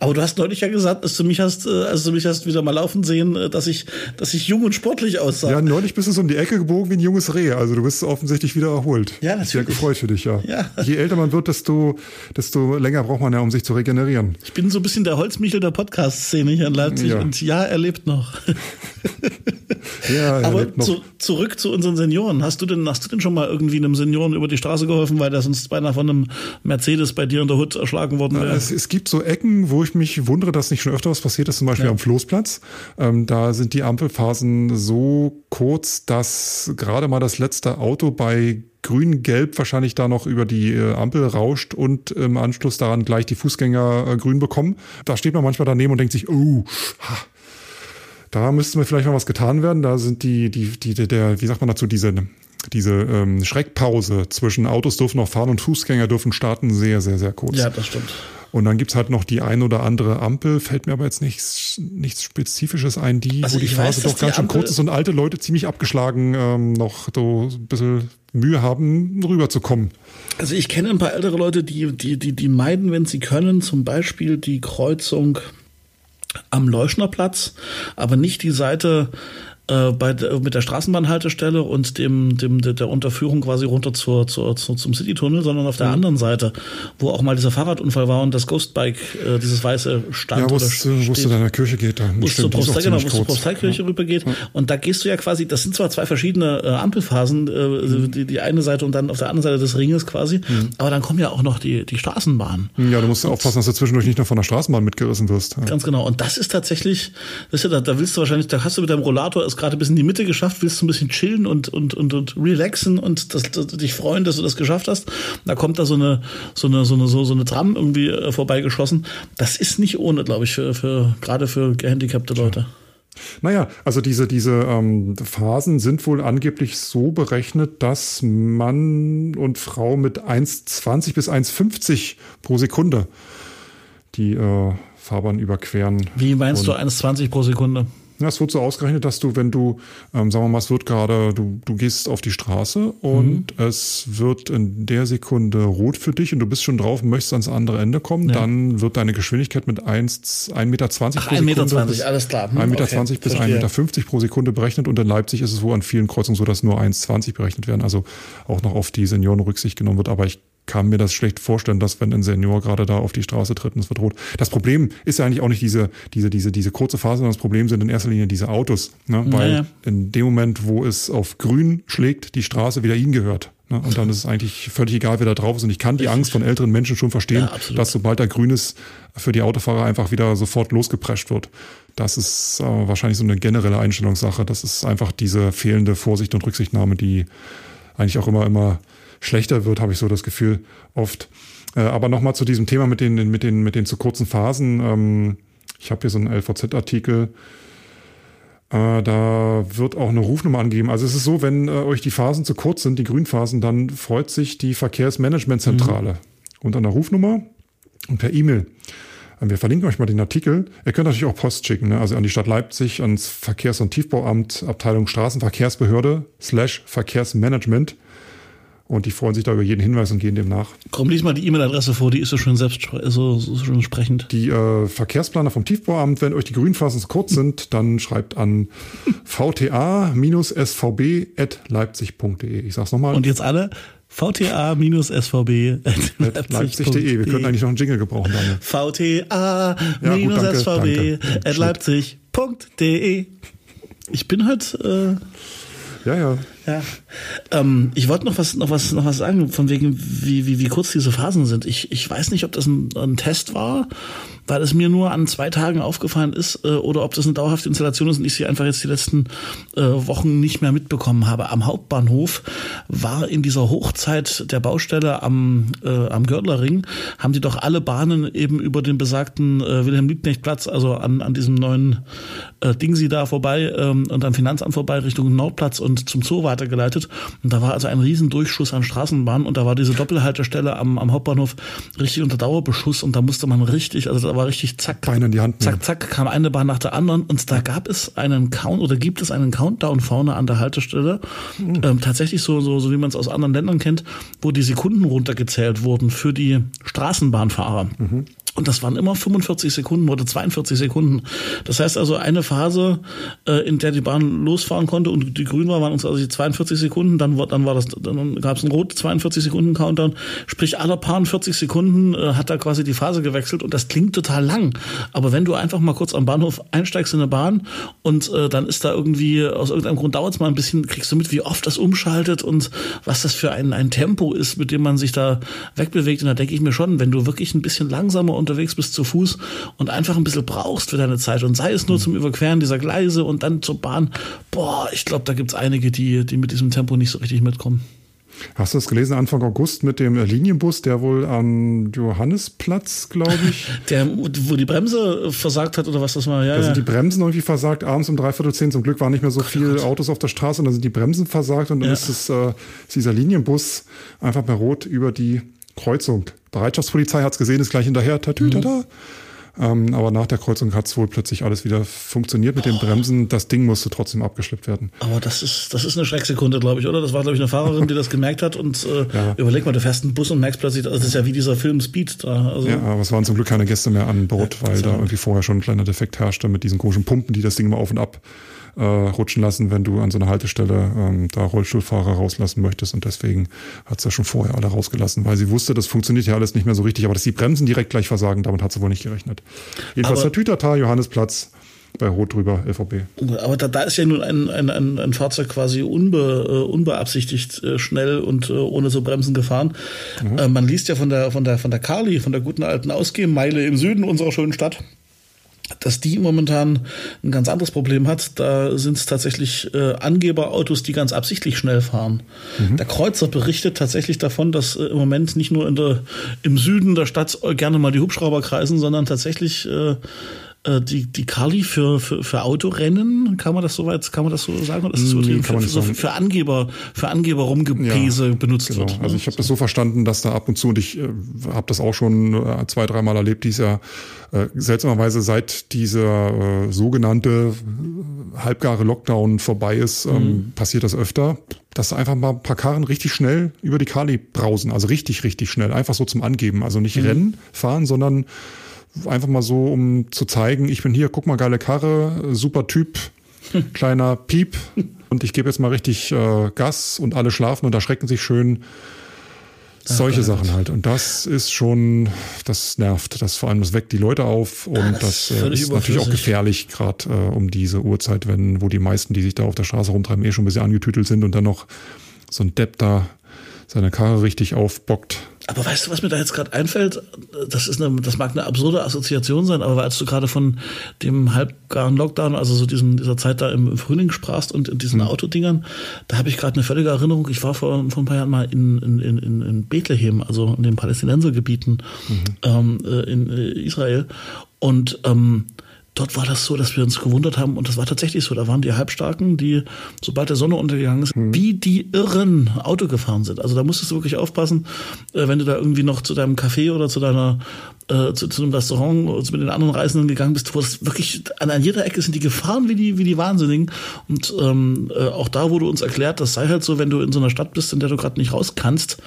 Aber du hast neulich ja gesagt, dass du mich hast, äh, als du mich hast wieder mal laufen sehen, äh, dass ich, dass ich jung und sportlich aussah. Ja, neulich bist du so um die Ecke gebogen wie ein junges Reh. Also du bist offensichtlich wieder erholt. Ja, natürlich. Sehr gefreut für dich, ja. ja. Je älter man wird, desto, desto länger braucht man ja, um sich zu regenerieren. Ich bin so ein bisschen der Holzmichel der Podcast-Szene hier in Leipzig ja. und ja, er lebt noch. ja, er Aber lebt noch. Zu, zurück zu unseren Senioren. Hast du denn, hast du denn schon mal irgendwie einem Senioren über die Straße geholfen, weil der sonst beinahe von einem Mercedes bei dir in der Hut erschlagen worden wäre? Es, es, gibt so Ecken, wo ich mich wundere, dass nicht schon öfter was passiert ist, zum Beispiel ja. am Floßplatz. Ähm, da sind die Ampelphasen so kurz, dass gerade mal das letzte Auto bei grün-gelb wahrscheinlich da noch über die äh, Ampel rauscht und im Anschluss daran gleich die Fußgänger äh, grün bekommen. Da steht man manchmal daneben und denkt sich, oh, ha, da müsste mir vielleicht mal was getan werden. Da sind die, die, die, der, wie sagt man dazu, diese, diese ähm, Schreckpause zwischen Autos dürfen noch fahren und Fußgänger dürfen starten sehr, sehr, sehr kurz. Ja, das stimmt. Und dann gibt's halt noch die ein oder andere Ampel, fällt mir aber jetzt nichts, nichts Spezifisches ein, die, also wo die Phase doch ganz schön kurz ist und alte Leute ziemlich abgeschlagen ähm, noch so ein bisschen Mühe haben, rüberzukommen. Also ich kenne ein paar ältere Leute, die, die, die, die meiden, wenn sie können, zum Beispiel die Kreuzung am Leuschnerplatz, aber nicht die Seite äh, bei, mit der Straßenbahnhaltestelle und dem, dem der Unterführung quasi runter zur, zur, zur zum Citytunnel, sondern auf der mhm. anderen Seite, wo auch mal dieser Fahrradunfall war und das Ghostbike, äh, dieses weiße stand. Ja, wo es zu deiner Kirche geht, da. Wo es zur genau, Prosteikirche ja. rübergeht. Ja. Und da gehst du ja quasi, das sind zwar zwei verschiedene äh, Ampelphasen, äh, mhm. die, die eine Seite und dann auf der anderen Seite des Ringes quasi, mhm. aber dann kommen ja auch noch die, die Straßenbahnen. Ja, du musst und, aufpassen, dass du zwischendurch nicht noch von der Straßenbahn mitgerissen wirst. Ja. Ganz genau. Und das ist tatsächlich, ist ja, da, da willst du wahrscheinlich, da hast du mit deinem Rollator es gerade bis in die Mitte geschafft, willst du ein bisschen chillen und, und, und, und relaxen und das, das, dich freuen, dass du das geschafft hast. Da kommt da so eine, so eine, so eine, so, so eine Tram irgendwie äh, vorbeigeschossen. Das ist nicht ohne, glaube ich, für, für, gerade für gehandicapte Leute. Naja, also diese, diese ähm, Phasen sind wohl angeblich so berechnet, dass Mann und Frau mit 1,20 bis 1,50 pro Sekunde die äh, Fahrbahn überqueren. Wie meinst du 1,20 pro Sekunde? Es wird so ausgerechnet, dass du, wenn du, ähm, sagen wir mal, es wird gerade, du, du gehst auf die Straße und mhm. es wird in der Sekunde rot für dich und du bist schon drauf und möchtest ans andere Ende kommen, ja. dann wird deine Geschwindigkeit mit 1, 1,20 Meter Ach, pro Sekunde. 1,20 Meter, bis, alles klar. Hm, 1,20 Meter okay, bis 1,50 Meter pro Sekunde berechnet und in Leipzig ist es wohl an vielen Kreuzungen so, dass nur 1,20 berechnet werden, also auch noch auf die Senioren Rücksicht genommen wird. Aber ich kann mir das schlecht vorstellen, dass wenn ein Senior gerade da auf die Straße tritt und es wird rot. Das Problem ist ja eigentlich auch nicht diese, diese, diese, diese kurze Phase, sondern das Problem sind in erster Linie diese Autos. Ne? Weil naja. in dem Moment, wo es auf grün schlägt, die Straße wieder ihnen gehört. Ne? Und dann ist es eigentlich völlig egal, wer da drauf ist. Und ich kann die Angst von älteren Menschen schon verstehen, ja, dass sobald da grün ist, für die Autofahrer einfach wieder sofort losgeprescht wird. Das ist äh, wahrscheinlich so eine generelle Einstellungssache. Das ist einfach diese fehlende Vorsicht und Rücksichtnahme, die eigentlich auch immer, immer schlechter wird, habe ich so das Gefühl oft. Äh, aber nochmal zu diesem Thema mit den, mit den, mit den zu kurzen Phasen. Ähm, ich habe hier so einen LVZ-Artikel. Äh, da wird auch eine Rufnummer angegeben. Also es ist so, wenn äh, euch die Phasen zu kurz sind, die Grünphasen, dann freut sich die Verkehrsmanagementzentrale mhm. unter einer Rufnummer und per E-Mail. Wir verlinken euch mal den Artikel. Ihr könnt natürlich auch Post schicken, ne? also an die Stadt Leipzig, ans Verkehrs- und Tiefbauamt, Abteilung Straßenverkehrsbehörde, slash Verkehrsmanagement. Und die freuen sich da über jeden Hinweis und gehen dem nach. Komm, lies mal die E-Mail-Adresse vor, die ist so schön selbst so, so schön sprechend. Die äh, Verkehrsplaner vom Tiefbauamt, wenn euch die Grünphasen zu kurz sind, dann schreibt an vta-svb.leipzig.de. Ich sag's nochmal. Und jetzt alle vta-svb.leipzig.de. Wir können eigentlich noch einen Jingle gebrauchen damit. vta-svb.leipzig.de. Ich bin halt. Äh ja, ja. Ja. Ähm, ich wollte noch was, noch was, noch was sagen, von wegen, wie, wie, wie kurz diese Phasen sind. Ich, ich weiß nicht, ob das ein, ein Test war, weil es mir nur an zwei Tagen aufgefallen ist, äh, oder ob das eine dauerhafte Installation ist und ich sie einfach jetzt die letzten äh, Wochen nicht mehr mitbekommen habe. Am Hauptbahnhof war in dieser Hochzeit der Baustelle am, äh, am Gördlerring, haben die doch alle Bahnen eben über den besagten äh, Wilhelm-Liebknecht-Platz, also an, an diesem neuen äh, Dingsi da vorbei ähm, und am Finanzamt vorbei Richtung Nordplatz und zum Zoo weitergeleitet. Und da war also ein riesen Durchschuss an Straßenbahnen und da war diese Doppelhaltestelle am, am Hauptbahnhof richtig unter Dauerbeschuss und da musste man richtig, also da war richtig zack, Beine in die Hand zack, zack, kam eine Bahn nach der anderen und da gab es einen Count oder gibt es einen Countdown vorne an der Haltestelle. Mhm. Ähm, tatsächlich so, so, so wie man es aus anderen Ländern kennt, wo die Sekunden runtergezählt wurden für die Straßenbahnfahrer. Mhm. Und das waren immer 45 Sekunden oder 42 Sekunden. Das heißt also eine Phase, äh, in der die Bahn losfahren konnte und die grün war, waren uns also die 42 Sekunden. Dann, dann war das, dann gab es einen rot 42 Sekunden Countdown. Sprich alle paar 40 Sekunden äh, hat da quasi die Phase gewechselt und das klingt total lang. Aber wenn du einfach mal kurz am Bahnhof einsteigst in eine Bahn und äh, dann ist da irgendwie aus irgendeinem Grund dauert es mal ein bisschen, kriegst du mit, wie oft das umschaltet und was das für ein, ein Tempo ist, mit dem man sich da wegbewegt. Und da denke ich mir schon, wenn du wirklich ein bisschen langsamer unterwegs bist zu Fuß und einfach ein bisschen brauchst für deine Zeit und sei es nur zum Überqueren dieser Gleise und dann zur Bahn, boah, ich glaube, da gibt es einige, die, die mit diesem Tempo nicht so richtig mitkommen. Hast du das gelesen Anfang August mit dem Linienbus, der wohl am Johannesplatz, glaube ich. der, wo die Bremse versagt hat oder was das war, ja. Da sind die Bremsen irgendwie versagt, abends um dreiviertel zehn. Zum Glück waren nicht mehr so viele Autos auf der Straße und da sind die Bremsen versagt und dann ja. ist, es, äh, ist dieser Linienbus einfach bei Rot über die Kreuzung. Bereitschaftspolizei hat es gesehen, ist gleich hinterher, tatütata. Mhm. Ähm, aber nach der Kreuzung hat es wohl plötzlich alles wieder funktioniert mit den Bremsen. Das Ding musste trotzdem abgeschleppt werden. Aber das ist, das ist eine Schrecksekunde, glaube ich, oder? Das war, glaube ich, eine Fahrerin, die das gemerkt hat. Und äh, ja. überleg mal, du fährst einen Bus und merkst plötzlich, also das ist ja wie dieser Film Speed da. Also, ja, aber es waren zum Glück keine Gäste mehr an Bord, ja, weil da irgendwie vorher schon ein kleiner Defekt herrschte mit diesen komischen Pumpen, die das Ding immer auf und ab äh, rutschen lassen, wenn du an so einer Haltestelle ähm, da Rollstuhlfahrer rauslassen möchtest. Und deswegen hat sie ja schon vorher alle rausgelassen, weil sie wusste, das funktioniert ja alles nicht mehr so richtig. Aber dass die Bremsen direkt gleich versagen, damit hat sie wohl nicht gerechnet. Jedenfalls der Tütata, Johannesplatz bei Rot drüber, LVB. Aber da, da ist ja nun ein, ein, ein, ein Fahrzeug quasi unbe, äh, unbeabsichtigt äh, schnell und äh, ohne so Bremsen gefahren. Mhm. Äh, man liest ja von der, von der, von der Kali, von der guten alten Ausgehmeile im Süden unserer schönen Stadt dass die momentan ein ganz anderes Problem hat. Da sind es tatsächlich äh, Angeberautos, die ganz absichtlich schnell fahren. Mhm. Der Kreuzer berichtet tatsächlich davon, dass äh, im Moment nicht nur in der, im Süden der Stadt gerne mal die Hubschrauber kreisen, sondern tatsächlich äh, äh, die, die Kali für, für, für Autorennen, kann man das soweit, kann man das so sagen? Oder ist das nee, für, so für, Angeber, für Angeber Rumgepäse ja, benutzt genau. wird. Ne? Also ich habe das so verstanden, dass da ab und zu, und ich äh, habe das auch schon äh, zwei, dreimal erlebt, dieses Jahr, äh, seltsamerweise seit dieser äh, sogenannte äh, halbgare Lockdown vorbei ist, ähm, mhm. passiert das öfter, dass einfach mal ein paar Karren richtig schnell über die Kali brausen. Also richtig, richtig schnell. Einfach so zum Angeben. Also nicht mhm. Rennen fahren, sondern einfach mal so, um zu zeigen, ich bin hier, guck mal, geile Karre, super Typ, kleiner Piep und ich gebe jetzt mal richtig äh, Gas und alle schlafen und erschrecken sich schön. Solche Sachen halt. Und das ist schon, das nervt. Das vor allem, das weckt die Leute auf und ja, das, das äh, ist natürlich auch gefährlich, gerade äh, um diese Uhrzeit, wenn, wo die meisten, die sich da auf der Straße rumtreiben, eh schon ein bisschen angetütelt sind und dann noch so ein Depp da seine Karre richtig aufbockt. Aber weißt du, was mir da jetzt gerade einfällt? Das ist eine, das mag eine absurde Assoziation sein, aber als du gerade von dem halbgaren Lockdown, also so diesen, dieser Zeit da im Frühling sprachst und diesen mhm. Autodingern, da habe ich gerade eine völlige Erinnerung. Ich war vor, vor ein paar Jahren mal in, in, in, in Bethlehem, also in den Palästinensergebieten mhm. ähm, äh, in äh, Israel. Und ähm, dort war das so, dass wir uns gewundert haben, und das war tatsächlich so, da waren die Halbstarken, die, sobald der Sonne untergegangen ist, mhm. wie die Irren Auto gefahren sind. Also da musstest du wirklich aufpassen, äh, wenn du da irgendwie noch zu deinem Café oder zu deiner äh, zu, zu einem Restaurant oder mit den anderen Reisenden gegangen bist, wo es wirklich an, an jeder Ecke sind die gefahren wie die, wie die Wahnsinnigen. Und ähm, äh, auch da wurde uns erklärt, das sei halt so, wenn du in so einer Stadt bist, in der du gerade nicht raus kannst,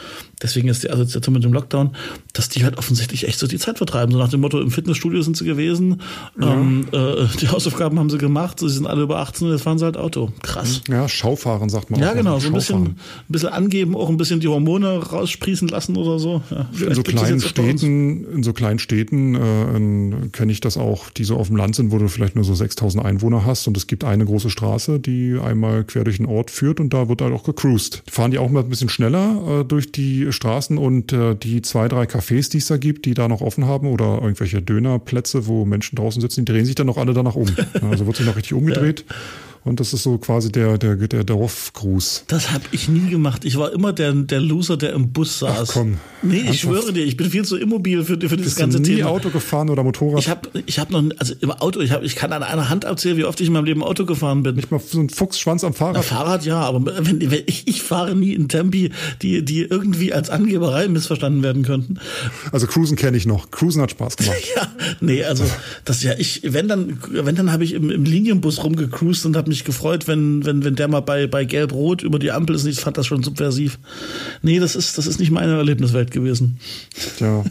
deswegen ist die Assoziation mit dem Lockdown, dass die halt offensichtlich echt so die Zeit vertreiben. So nach dem Motto, im Fitnessstudio sind sie gewesen, ja. ähm, äh, die Hausaufgaben haben sie gemacht, sie sind alle über 18, jetzt fahren sie halt Auto. Krass. Ja, Schaufahren sagt man. Ja, genau, so ein bisschen, ein bisschen angeben, auch ein bisschen die Hormone raussprießen lassen oder so. Ja, in so kleinen Städten, in so kleinen kleinen Städten äh, kenne ich das auch, die so auf dem Land sind, wo du vielleicht nur so 6000 Einwohner hast und es gibt eine große Straße, die einmal quer durch den Ort führt und da wird halt auch gecruised. Fahren die auch mal ein bisschen schneller äh, durch die Straßen und äh, die zwei, drei Cafés, die es da gibt, die da noch offen haben oder irgendwelche Dönerplätze, wo Menschen draußen sitzen, die drehen sich dann noch alle danach um. Also wird sich noch richtig umgedreht. Ja. Und das ist so quasi der, der, der Dorfgruß. Das habe ich nie gemacht. Ich war immer der, der Loser, der im Bus saß. Ach komm. Nee, ich schwöre dir, ich bin viel zu immobil für, für dieses ganze du nie Thema. Auto gefahren oder Motorrad? Ich habe ich hab noch, also im Auto, ich, hab, ich kann an einer Hand erzählen, wie oft ich in meinem Leben Auto gefahren bin. Nicht mal so ein Fuchsschwanz am Fahrrad? Na, Fahrrad ja, aber wenn, wenn ich, ich fahre nie in Tempi, die, die irgendwie als Angeberei missverstanden werden könnten. Also Cruisen kenne ich noch. Cruisen hat Spaß gemacht. ja, nee, also das ja, ich, wenn dann, wenn dann habe ich im, im Linienbus rumgecruised und habe mich gefreut, wenn wenn, wenn, der mal bei, bei Gelb-Rot über die Ampel ist. Ich fand das schon subversiv. Nee, das ist, das ist nicht meine Erlebniswelt gewesen. Tja,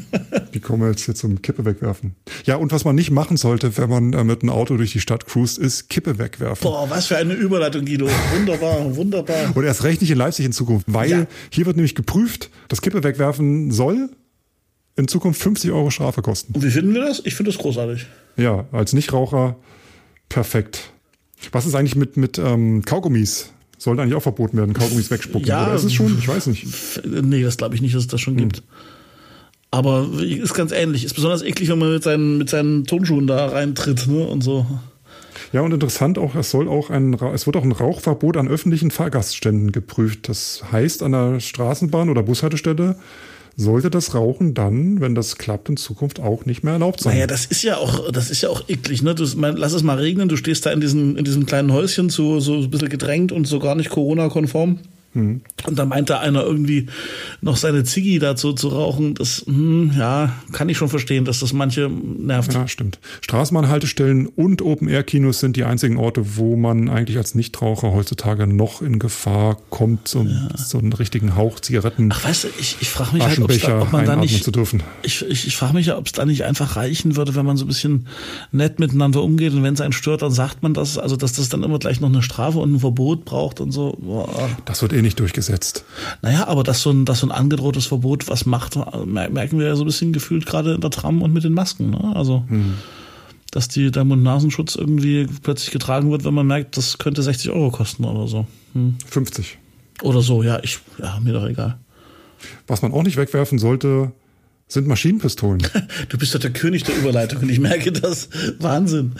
wie kommen wir jetzt hier zum Kippe wegwerfen? Ja, und was man nicht machen sollte, wenn man äh, mit einem Auto durch die Stadt cruist, ist Kippe wegwerfen. Boah, was für eine Überleitung, Guido. Wunderbar, wunderbar. Und erst recht nicht in Leipzig in Zukunft, weil ja. hier wird nämlich geprüft, dass Kippe wegwerfen soll in Zukunft 50 Euro Strafe kosten. Und wie finden wir das? Ich finde das großartig. Ja, als Nichtraucher perfekt. Was ist eigentlich mit, mit ähm, Kaugummis? Sollte eigentlich auch verboten werden, Kaugummis wegspucken. Ja, Oder ist es schon? Ich weiß nicht. Nee, das glaube ich nicht, dass es das schon hm. gibt. Aber ist ganz ähnlich. Ist besonders eklig, wenn man mit seinen, mit seinen Turnschuhen da reintritt ne? und so. Ja, und interessant auch, es soll auch ein, es wird auch ein Rauchverbot an öffentlichen Fahrgastständen geprüft. Das heißt, an der Straßenbahn oder Bushaltestelle sollte das Rauchen dann, wenn das klappt, in Zukunft auch nicht mehr erlaubt sein. Naja, das ist ja auch, das ist ja auch eklig, ne? Du, mein, lass es mal regnen, du stehst da in diesem, in diesem kleinen Häuschen so, so ein bisschen gedrängt und so gar nicht Corona-konform. Mhm. Und da meinte einer irgendwie noch seine Ziggy dazu zu rauchen. Das, hm, ja, kann ich schon verstehen, dass das manche nervt. Ja, stimmt. Straßenbahnhaltestellen und Open-Air-Kinos sind die einzigen Orte, wo man eigentlich als Nichtraucher heutzutage noch in Gefahr kommt, so, ja. so einen richtigen Hauch Zigaretten. Ach, weißt du, ich, ich frage mich halt, da, ob man da nicht, zu dürfen. Ich, ich, ich frage mich ja, ob es da nicht einfach reichen würde, wenn man so ein bisschen nett miteinander umgeht und wenn es einen stört, dann sagt man das, also dass das dann immer gleich noch eine Strafe und ein Verbot braucht und so. Boah. Das wird eh nicht durchgesetzt. Naja, aber dass so ein, dass so ein angedrohtes Verbot was macht, merken wir ja so ein bisschen gefühlt gerade in der Tram und mit den Masken. Ne? Also, hm. dass die, der Mund-Nasenschutz irgendwie plötzlich getragen wird, wenn man merkt, das könnte 60 Euro kosten oder so. Hm. 50. Oder so, ja, ich, ja, mir doch egal. Was man auch nicht wegwerfen sollte, sind Maschinenpistolen. Du bist doch der König der Überleitung und ich merke das. Wahnsinn.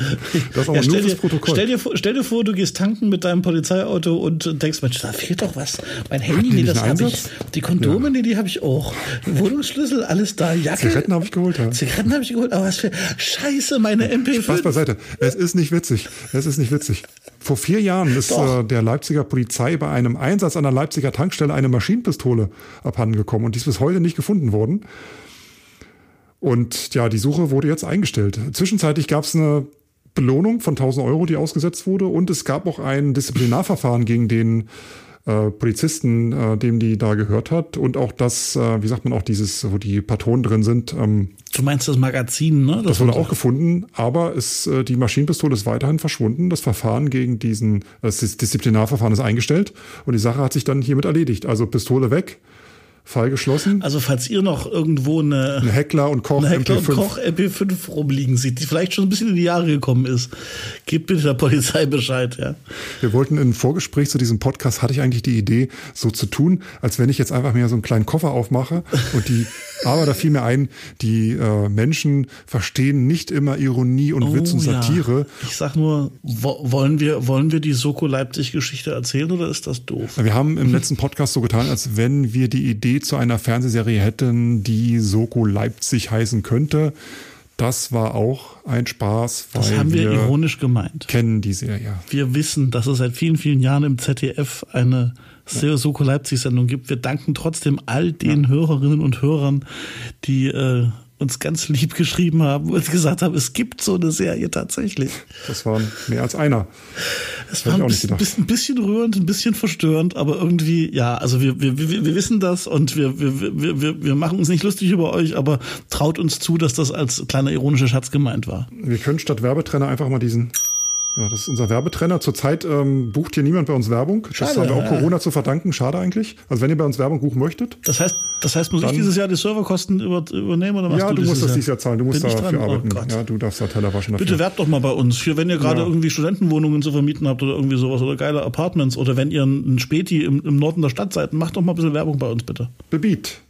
Das ist auch ja, stell, dir, Protokoll. Stell, dir, stell dir vor, du gehst tanken mit deinem Polizeiauto und denkst, Mensch, da fehlt doch was. Mein Handy, nee, das habe ich. Die Kondome, ja. nee, die habe ich auch. Wohnungsschlüssel, alles da. Jacke. Zigaretten habe ich geholt, ja. Zigaretten habe ich geholt, aber was für Scheiße, meine MP5. Spaß beiseite. Es ist nicht witzig. Es ist nicht witzig. Vor vier Jahren ist äh, der Leipziger Polizei bei einem Einsatz an der Leipziger Tankstelle eine Maschinenpistole abhandengekommen und die ist bis heute nicht gefunden worden. Und ja, die Suche wurde jetzt eingestellt. Zwischenzeitlich gab es eine Belohnung von 1000 Euro, die ausgesetzt wurde und es gab auch ein Disziplinarverfahren gegen den äh, Polizisten, äh, dem die da gehört hat und auch das, äh, wie sagt man auch dieses, wo die Patronen drin sind. Ähm, du meinst das Magazin, ne? Das, das wurde auch gefunden, aber es, äh, die Maschinenpistole ist weiterhin verschwunden. Das Verfahren gegen diesen, das Disziplinarverfahren ist eingestellt und die Sache hat sich dann hiermit erledigt. Also Pistole weg, Fall geschlossen. Also falls ihr noch irgendwo eine, eine Heckler und Koch, eine Heckler MP5. Und Koch MP5 rumliegen sieht, die vielleicht schon ein bisschen in die Jahre gekommen ist, gebt bitte der Polizei Bescheid. Ja. Wir wollten im Vorgespräch zu diesem Podcast, hatte ich eigentlich die Idee, so zu tun, als wenn ich jetzt einfach mir so einen kleinen Koffer aufmache und die, aber da fiel mir ein, die äh, Menschen verstehen nicht immer Ironie und oh, Witz und Satire. Ja. Ich sag nur, wo, wollen wir, wollen wir die Soko Leipzig Geschichte erzählen oder ist das doof? Wir haben im letzten Podcast so getan, als wenn wir die Idee zu einer Fernsehserie hätten, die Soko Leipzig heißen könnte. Das war auch ein Spaß. das haben wir, wir, ironisch gemeint. Kennen die Serie. Wir wissen, dass es seit vielen, vielen Jahren im ZDF eine ja. Soko Leipzig Sendung gibt. Wir danken trotzdem all den ja. Hörerinnen und Hörern, die äh, uns ganz lieb geschrieben haben und gesagt haben, es gibt so eine Serie tatsächlich. Das waren mehr als einer. Es war ein bisschen, ein bisschen, rührend, ein bisschen verstörend, aber irgendwie, ja, also wir, wir, wir, wir wissen das und wir, wir, wir, wir machen uns nicht lustig über euch, aber traut uns zu, dass das als kleiner ironischer Schatz gemeint war. Wir können statt Werbetrenner einfach mal diesen ja, das ist unser Werbetrenner. Zurzeit ähm, bucht hier niemand bei uns Werbung. Schade, das haben wir auch Corona zu verdanken. Schade eigentlich. Also wenn ihr bei uns Werbung buchen möchtet. Das heißt, das heißt, muss ich dieses Jahr die Serverkosten über, übernehmen oder machst Ja, du, du musst das dieses Jahr zahlen. Du musst dafür oh arbeiten. Oh ja, du darfst da Teller waschen. Dafür. Bitte werbt doch mal bei uns. Für wenn ihr gerade ja. irgendwie Studentenwohnungen zu vermieten habt oder irgendwie sowas oder geile Apartments oder wenn ihr ein Späti im, im Norden der Stadt seid, macht doch mal ein bisschen Werbung bei uns bitte. Bebiet.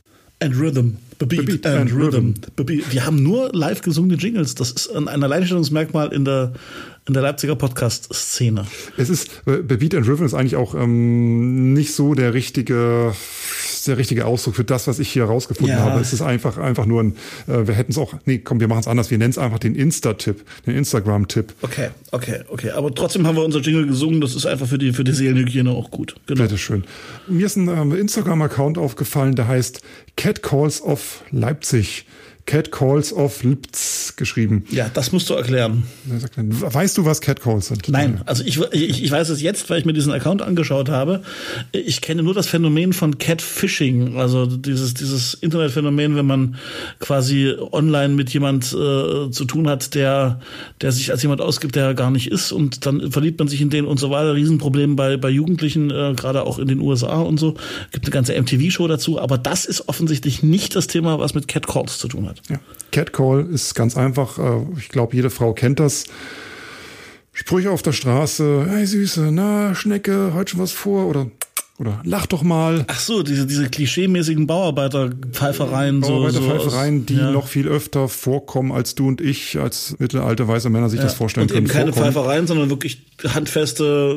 And Rhythm. Beat, Beat and, and Rhythm. Rhythm. Die haben nur live gesungene Jingles. Das ist ein Alleinstellungsmerkmal in der, in der Leipziger Podcast-Szene. Es ist, äh, Beat and Rhythm ist eigentlich auch ähm, nicht so der richtige der richtige Ausdruck für das, was ich hier rausgefunden ja. habe. Es ist einfach, einfach nur ein, äh, wir hätten es auch, nee, komm, wir machen es anders. Wir nennen es einfach den Insta-Tipp, den Instagram-Tipp. Okay, okay, okay. Aber trotzdem haben wir unser Jingle gesungen. Das ist einfach für die, für die Seelenhygiene auch gut. Genau. Bitteschön. Mir ist ein ähm, Instagram-Account aufgefallen, der heißt Cat Calls of Leipzig. Cat Calls of Lipz geschrieben. Ja, das musst du erklären. Weißt du, was Cat Calls sind? Nein, also ich, ich, ich weiß es jetzt, weil ich mir diesen Account angeschaut habe. Ich kenne nur das Phänomen von Catfishing, also dieses, dieses Internetphänomen, wenn man quasi online mit jemand äh, zu tun hat, der, der sich als jemand ausgibt, der gar nicht ist und dann verliebt man sich in den und so weiter. Riesenproblem bei, bei Jugendlichen, äh, gerade auch in den USA und so. Gibt eine ganze MTV-Show dazu, aber das ist offensichtlich nicht das Thema, was mit Cat Calls zu tun hat. Ja. Catcall ist ganz einfach. Äh, ich glaube, jede Frau kennt das. Sprüche auf der Straße, hey Süße, na, Schnecke, heute schon was vor? Oder oder lach doch mal. Ach so, diese, diese klischeemäßigen Bauarbeiterpfeifereien. Bauarbeiterpfeifereien, so, die ja. noch viel öfter vorkommen, als du und ich als mittelalte weiße Männer sich ja. das vorstellen und können. Eben keine vorkommen. Pfeifereien, sondern wirklich handfeste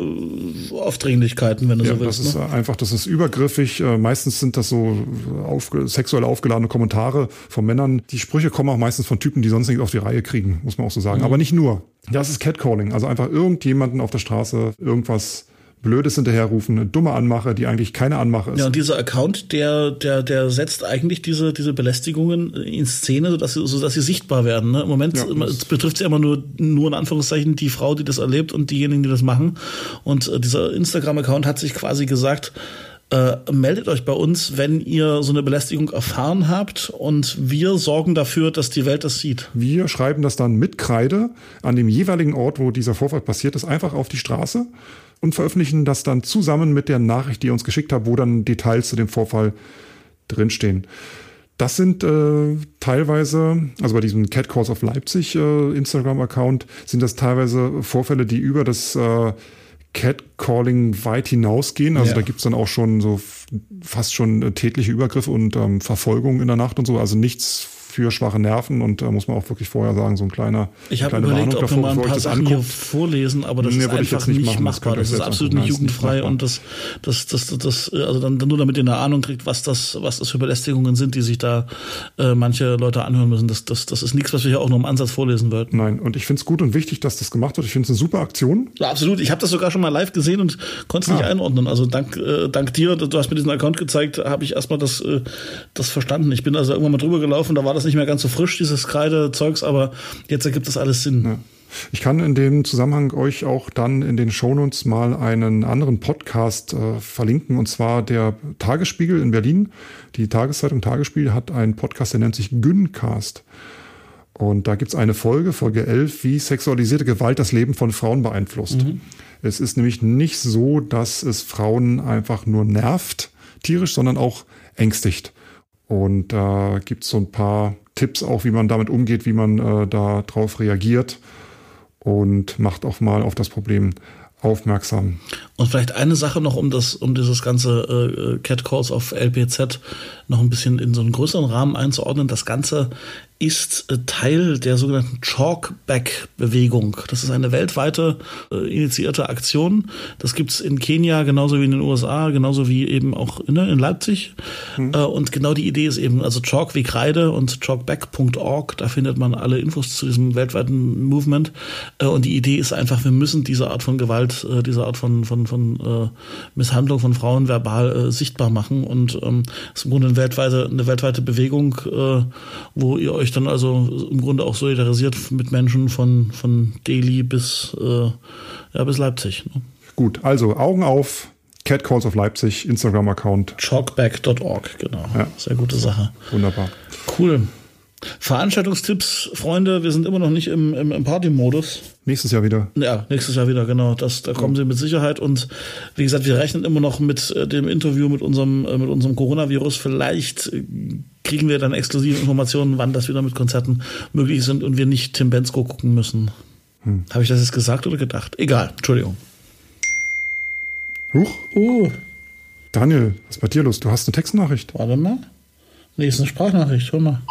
Aufdringlichkeiten, wenn du ja, so willst. Das ist ne? einfach, das ist übergriffig. Äh, meistens sind das so auf, sexuell aufgeladene Kommentare von Männern. Die Sprüche kommen auch meistens von Typen, die sonst nichts auf die Reihe kriegen, muss man auch so sagen. Mhm. Aber nicht nur. Das ist Catcalling. Also einfach irgendjemanden auf der Straße irgendwas Blödes hinterherrufen, eine dumme Anmache, die eigentlich keine Anmache ist. Ja, und dieser Account, der, der, der setzt eigentlich diese, diese Belästigungen in Szene, sodass sie, sodass sie sichtbar werden. Ne? Im Moment ja, betrifft es ja immer nur, nur in Anführungszeichen die Frau, die das erlebt und diejenigen, die das machen. Und äh, dieser Instagram-Account hat sich quasi gesagt, äh, meldet euch bei uns, wenn ihr so eine Belästigung erfahren habt und wir sorgen dafür, dass die Welt das sieht. Wir schreiben das dann mit Kreide an dem jeweiligen Ort, wo dieser Vorfall passiert ist, einfach auf die Straße und veröffentlichen das dann zusammen mit der Nachricht, die ihr uns geschickt habt, wo dann Details zu dem Vorfall drinstehen. Das sind äh, teilweise, also bei diesem Cat Calls of Leipzig äh, Instagram-Account, sind das teilweise Vorfälle, die über das äh, Catcalling weit hinausgehen. Also ja. da gibt's dann auch schon so fast schon tätliche Übergriffe und ähm, Verfolgung in der Nacht und so. Also nichts für schwache Nerven und da muss man auch wirklich vorher sagen, so ein kleiner Ich habe überlegt, Warnung ob wir mal ein paar das Sachen hier vorlesen, aber das Nee, ist einfach nicht nicht, machen, das machbar. ihr Das ist absolut nicht das nicht jugendfrei machbar. und das, das, das, das, das, also dann nur damit ihr eine Ahnung kriegt, was das, was das für Belästigungen sind, die sich da äh, manche Leute anhören müssen. Das, das, das ist nichts, was wir hier auch nur im Ansatz vorlesen wollten. Nein, und ich finde es gut und wichtig, dass das gemacht wird. Ich finde es eine super Aktion. Ja, absolut. Ich habe das sogar schon mal live gesehen und konnte es nicht Ah. einordnen. Also dank, äh, dank dir, du hast mir diesen Account gezeigt, habe ich erstmal das, äh, das verstanden. Ich bin also irgendwann mal drüber gelaufen, da war das nicht mehr ganz so frisch, dieses Kreide-Zeugs, aber jetzt ergibt das alles Sinn. Ich kann in dem Zusammenhang euch auch dann in den Shownotes mal einen anderen Podcast äh, verlinken, und zwar der Tagesspiegel in Berlin. Die Tageszeitung Tagesspiegel hat einen Podcast, der nennt sich Güncast. Und da gibt's eine Folge, Folge 11, wie sexualisierte Gewalt das Leben von Frauen beeinflusst. Es ist nämlich nicht so, dass es Frauen einfach nur nervt, tierisch, sondern auch ängstigt. Und da gibt's so ein paar Tipps auch, wie man damit umgeht, wie man äh, da drauf reagiert und macht auch mal auf das Problem aufmerksam. Und vielleicht eine Sache noch, um das, um dieses ganze äh, Catcalls auf LPZ noch ein bisschen in so einen größeren Rahmen einzuordnen. Das Ganze ist Teil der sogenannten Chalkback-Bewegung. Das ist eine weltweite äh, initiierte Aktion. Das gibt's in Kenia genauso wie in den USA, genauso wie eben auch in, in Leipzig. Äh, und genau die Idee ist eben, also Chalk wie Kreide und chalkback.org, da findet man alle Infos zu diesem weltweiten Movement. Äh, und die Idee ist einfach, wir müssen diese Art von Gewalt, diese Art von, von, von Misshandlung von Frauen verbal sichtbar machen. Und ähm, es ist im Grunde eine weltweite, eine weltweite Bewegung, wo ihr euch dann also im Grunde auch solidarisiert mit Menschen von, von Delhi bis, äh, ja, bis Leipzig. Ne? Gut, also Augen auf, Cat Calls of Leipzig, Instagram-Account. Chalkback.org, genau. Ja. Sehr gute Sache. Wunderbar. Cool. Veranstaltungstipps, Freunde, wir sind immer noch nicht im, im, im Party-Modus. Nächstes Jahr wieder. Ja, nächstes Jahr wieder, genau. Das, da kommen sie mit Sicherheit. Und wie gesagt, wir rechnen immer noch mit äh, dem Interview mit unserem, äh, mit unserem Coronavirus. Vielleicht äh, kriegen wir dann exklusive Informationen, wann das wieder mit Konzerten möglich sind und wir nicht Tim Bensko gucken müssen. Habe ich das jetzt gesagt oder gedacht? Egal, Entschuldigung. Huch, Uh, Daniel, was ist bei dir los? Du hast eine Textnachricht. warte mal. Nee, ist eine Sprachnachricht, hör mal.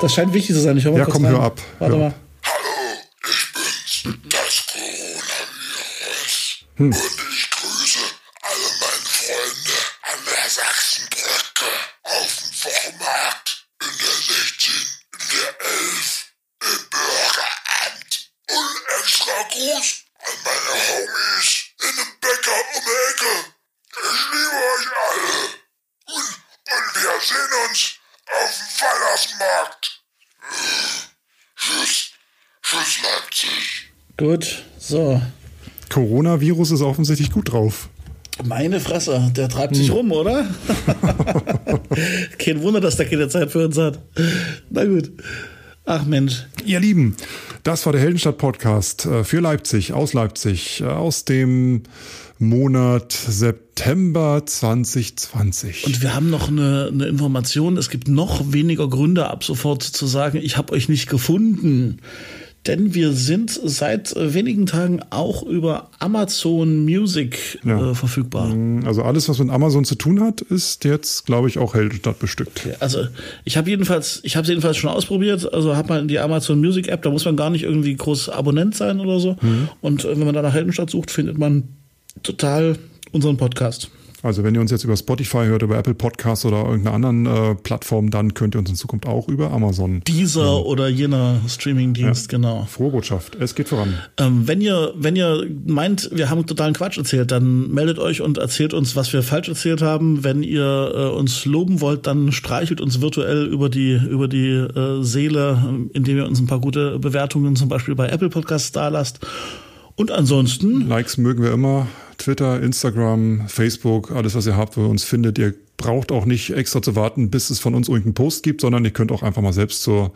Das scheint wichtig zu sein. Ich hör mal Ja, kurz komm, rein. hör ab. Warte Hör mal. ab. Hallo, ich bin's, das Coronavirus. Hm. Und ich grüße alle meine Freunde an der Sachsenbrücke, auf dem Wochenmarkt, in der 16, in der 11, im Bürgeramt. Und extra Gruß an meine Homies in dem Bäcker um die Ecke. Ich liebe euch alle. Und, und wir sehen uns auf dem Weihnachtsmarkt. Tschüss. Tschüss, Leipzig. Gut, so. Coronavirus ist offensichtlich gut drauf. Meine Fresse, der treibt Hm. sich rum, oder? Kein Wunder, dass der keine Zeit für uns hat. Na gut. Ach Mensch. Ihr Lieben, das war der Heldenstadt-Podcast äh, für Leipzig, aus Leipzig, äh, aus dem Monat September 2020. Und wir haben noch eine, eine Information. Es gibt noch weniger Gründe ab sofort zu sagen, ich habe euch nicht gefunden. Denn wir sind seit äh, wenigen Tagen auch über Amazon Music Ja. äh, verfügbar. also alles, was mit Amazon zu tun hat, ist jetzt, glaube ich, auch Heldenstadt bestückt. Also ich habe jedenfalls, ich habe jedenfalls schon ausprobiert. Also hat man die Amazon Music App, da muss man gar nicht irgendwie groß Abonnent sein oder so. Und äh, wenn man da nach Heldenstadt sucht, findet man total unseren Podcast. Also wenn ihr uns jetzt über Spotify hört, über Apple Podcasts oder irgendeiner anderen äh, Plattform, dann könnt ihr uns in Zukunft auch über Amazon. Dieser oder jener Streamingdienst, genau. Frohe Botschaft, es geht voran. Ähm, wenn ihr, wenn ihr meint, wir haben totalen Quatsch erzählt, dann meldet euch und erzählt uns, was wir falsch erzählt haben. Wenn ihr äh, uns loben wollt, dann streichelt uns virtuell über die über die äh, Seele, indem ihr uns ein paar gute Bewertungen zum Beispiel bei Apple Podcasts da lasst. Und ansonsten, Likes mögen wir immer. Twitter, Instagram, Facebook, alles, was ihr habt, wo ihr uns findet. Ihr braucht auch nicht extra zu warten, bis es von uns irgendeinen Post gibt, sondern ihr könnt auch einfach mal selbst zur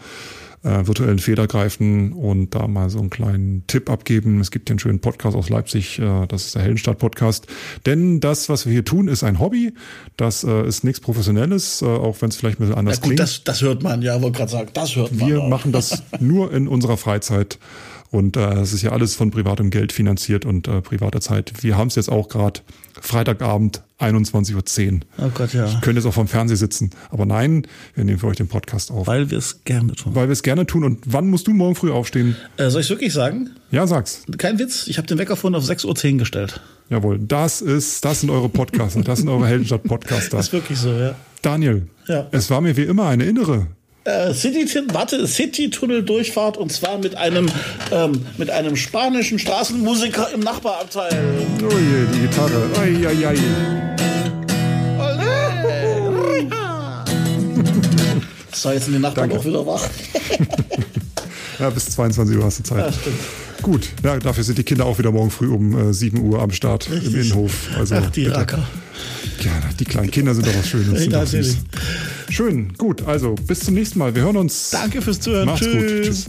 äh, virtuellen Feder greifen und da mal so einen kleinen Tipp abgeben. Es gibt hier einen schönen Podcast aus Leipzig, äh, das ist der Heldenstadt-Podcast. Denn das, was wir hier tun, ist ein Hobby. Das äh, ist nichts Professionelles, äh, auch wenn es vielleicht ein bisschen anders na gut, klingt. das, das hört man, ja, wollte gerade sagen, das hört man. Wir auch. machen das nur in unserer Freizeit Und äh, es ist ja alles von privatem Geld finanziert und äh, privater Zeit. Wir haben es jetzt auch gerade Freitagabend 21.10 Uhr. Oh Gott, ja. Ich könnte jetzt auch vom Fernseher sitzen. Aber nein, wir nehmen für euch den Podcast auf. Weil wir es gerne tun. Weil wir es gerne tun. Und wann musst du morgen früh aufstehen? Äh, soll ich wirklich sagen? Ja, sag's. Kein Witz, ich habe den Wecker vorhin auf 6.10 Uhr gestellt. Jawohl, das ist, das sind eure Podcaster, das sind eure Heldenstadt-Podcaster. Das ist wirklich so, ja. Daniel, Ja. es war mir wie immer eine innere. Äh, City, warte, City-Tunnel-Durchfahrt und zwar mit einem, ähm, mit einem spanischen Straßenmusiker im Nachbarabteil. Oh je, die Gitarre. Ai, ai, ai. So, jetzt sind die Nachbarn Danke. auch wieder wach. Ja, bis 22 Uhr hast du Zeit. Ja. Gut, ja, dafür sind die Kinder auch wieder morgen früh um äh, 7 Uhr am Start im Richtig. Innenhof. Also, Ach, die bitte. Racker. Ja, die kleinen Kinder sind doch was Schönes. Ja. Schön, gut. Also bis zum nächsten Mal. Wir hören uns. Danke fürs Zuhören. Macht's Tschüss. gut. Tschüss.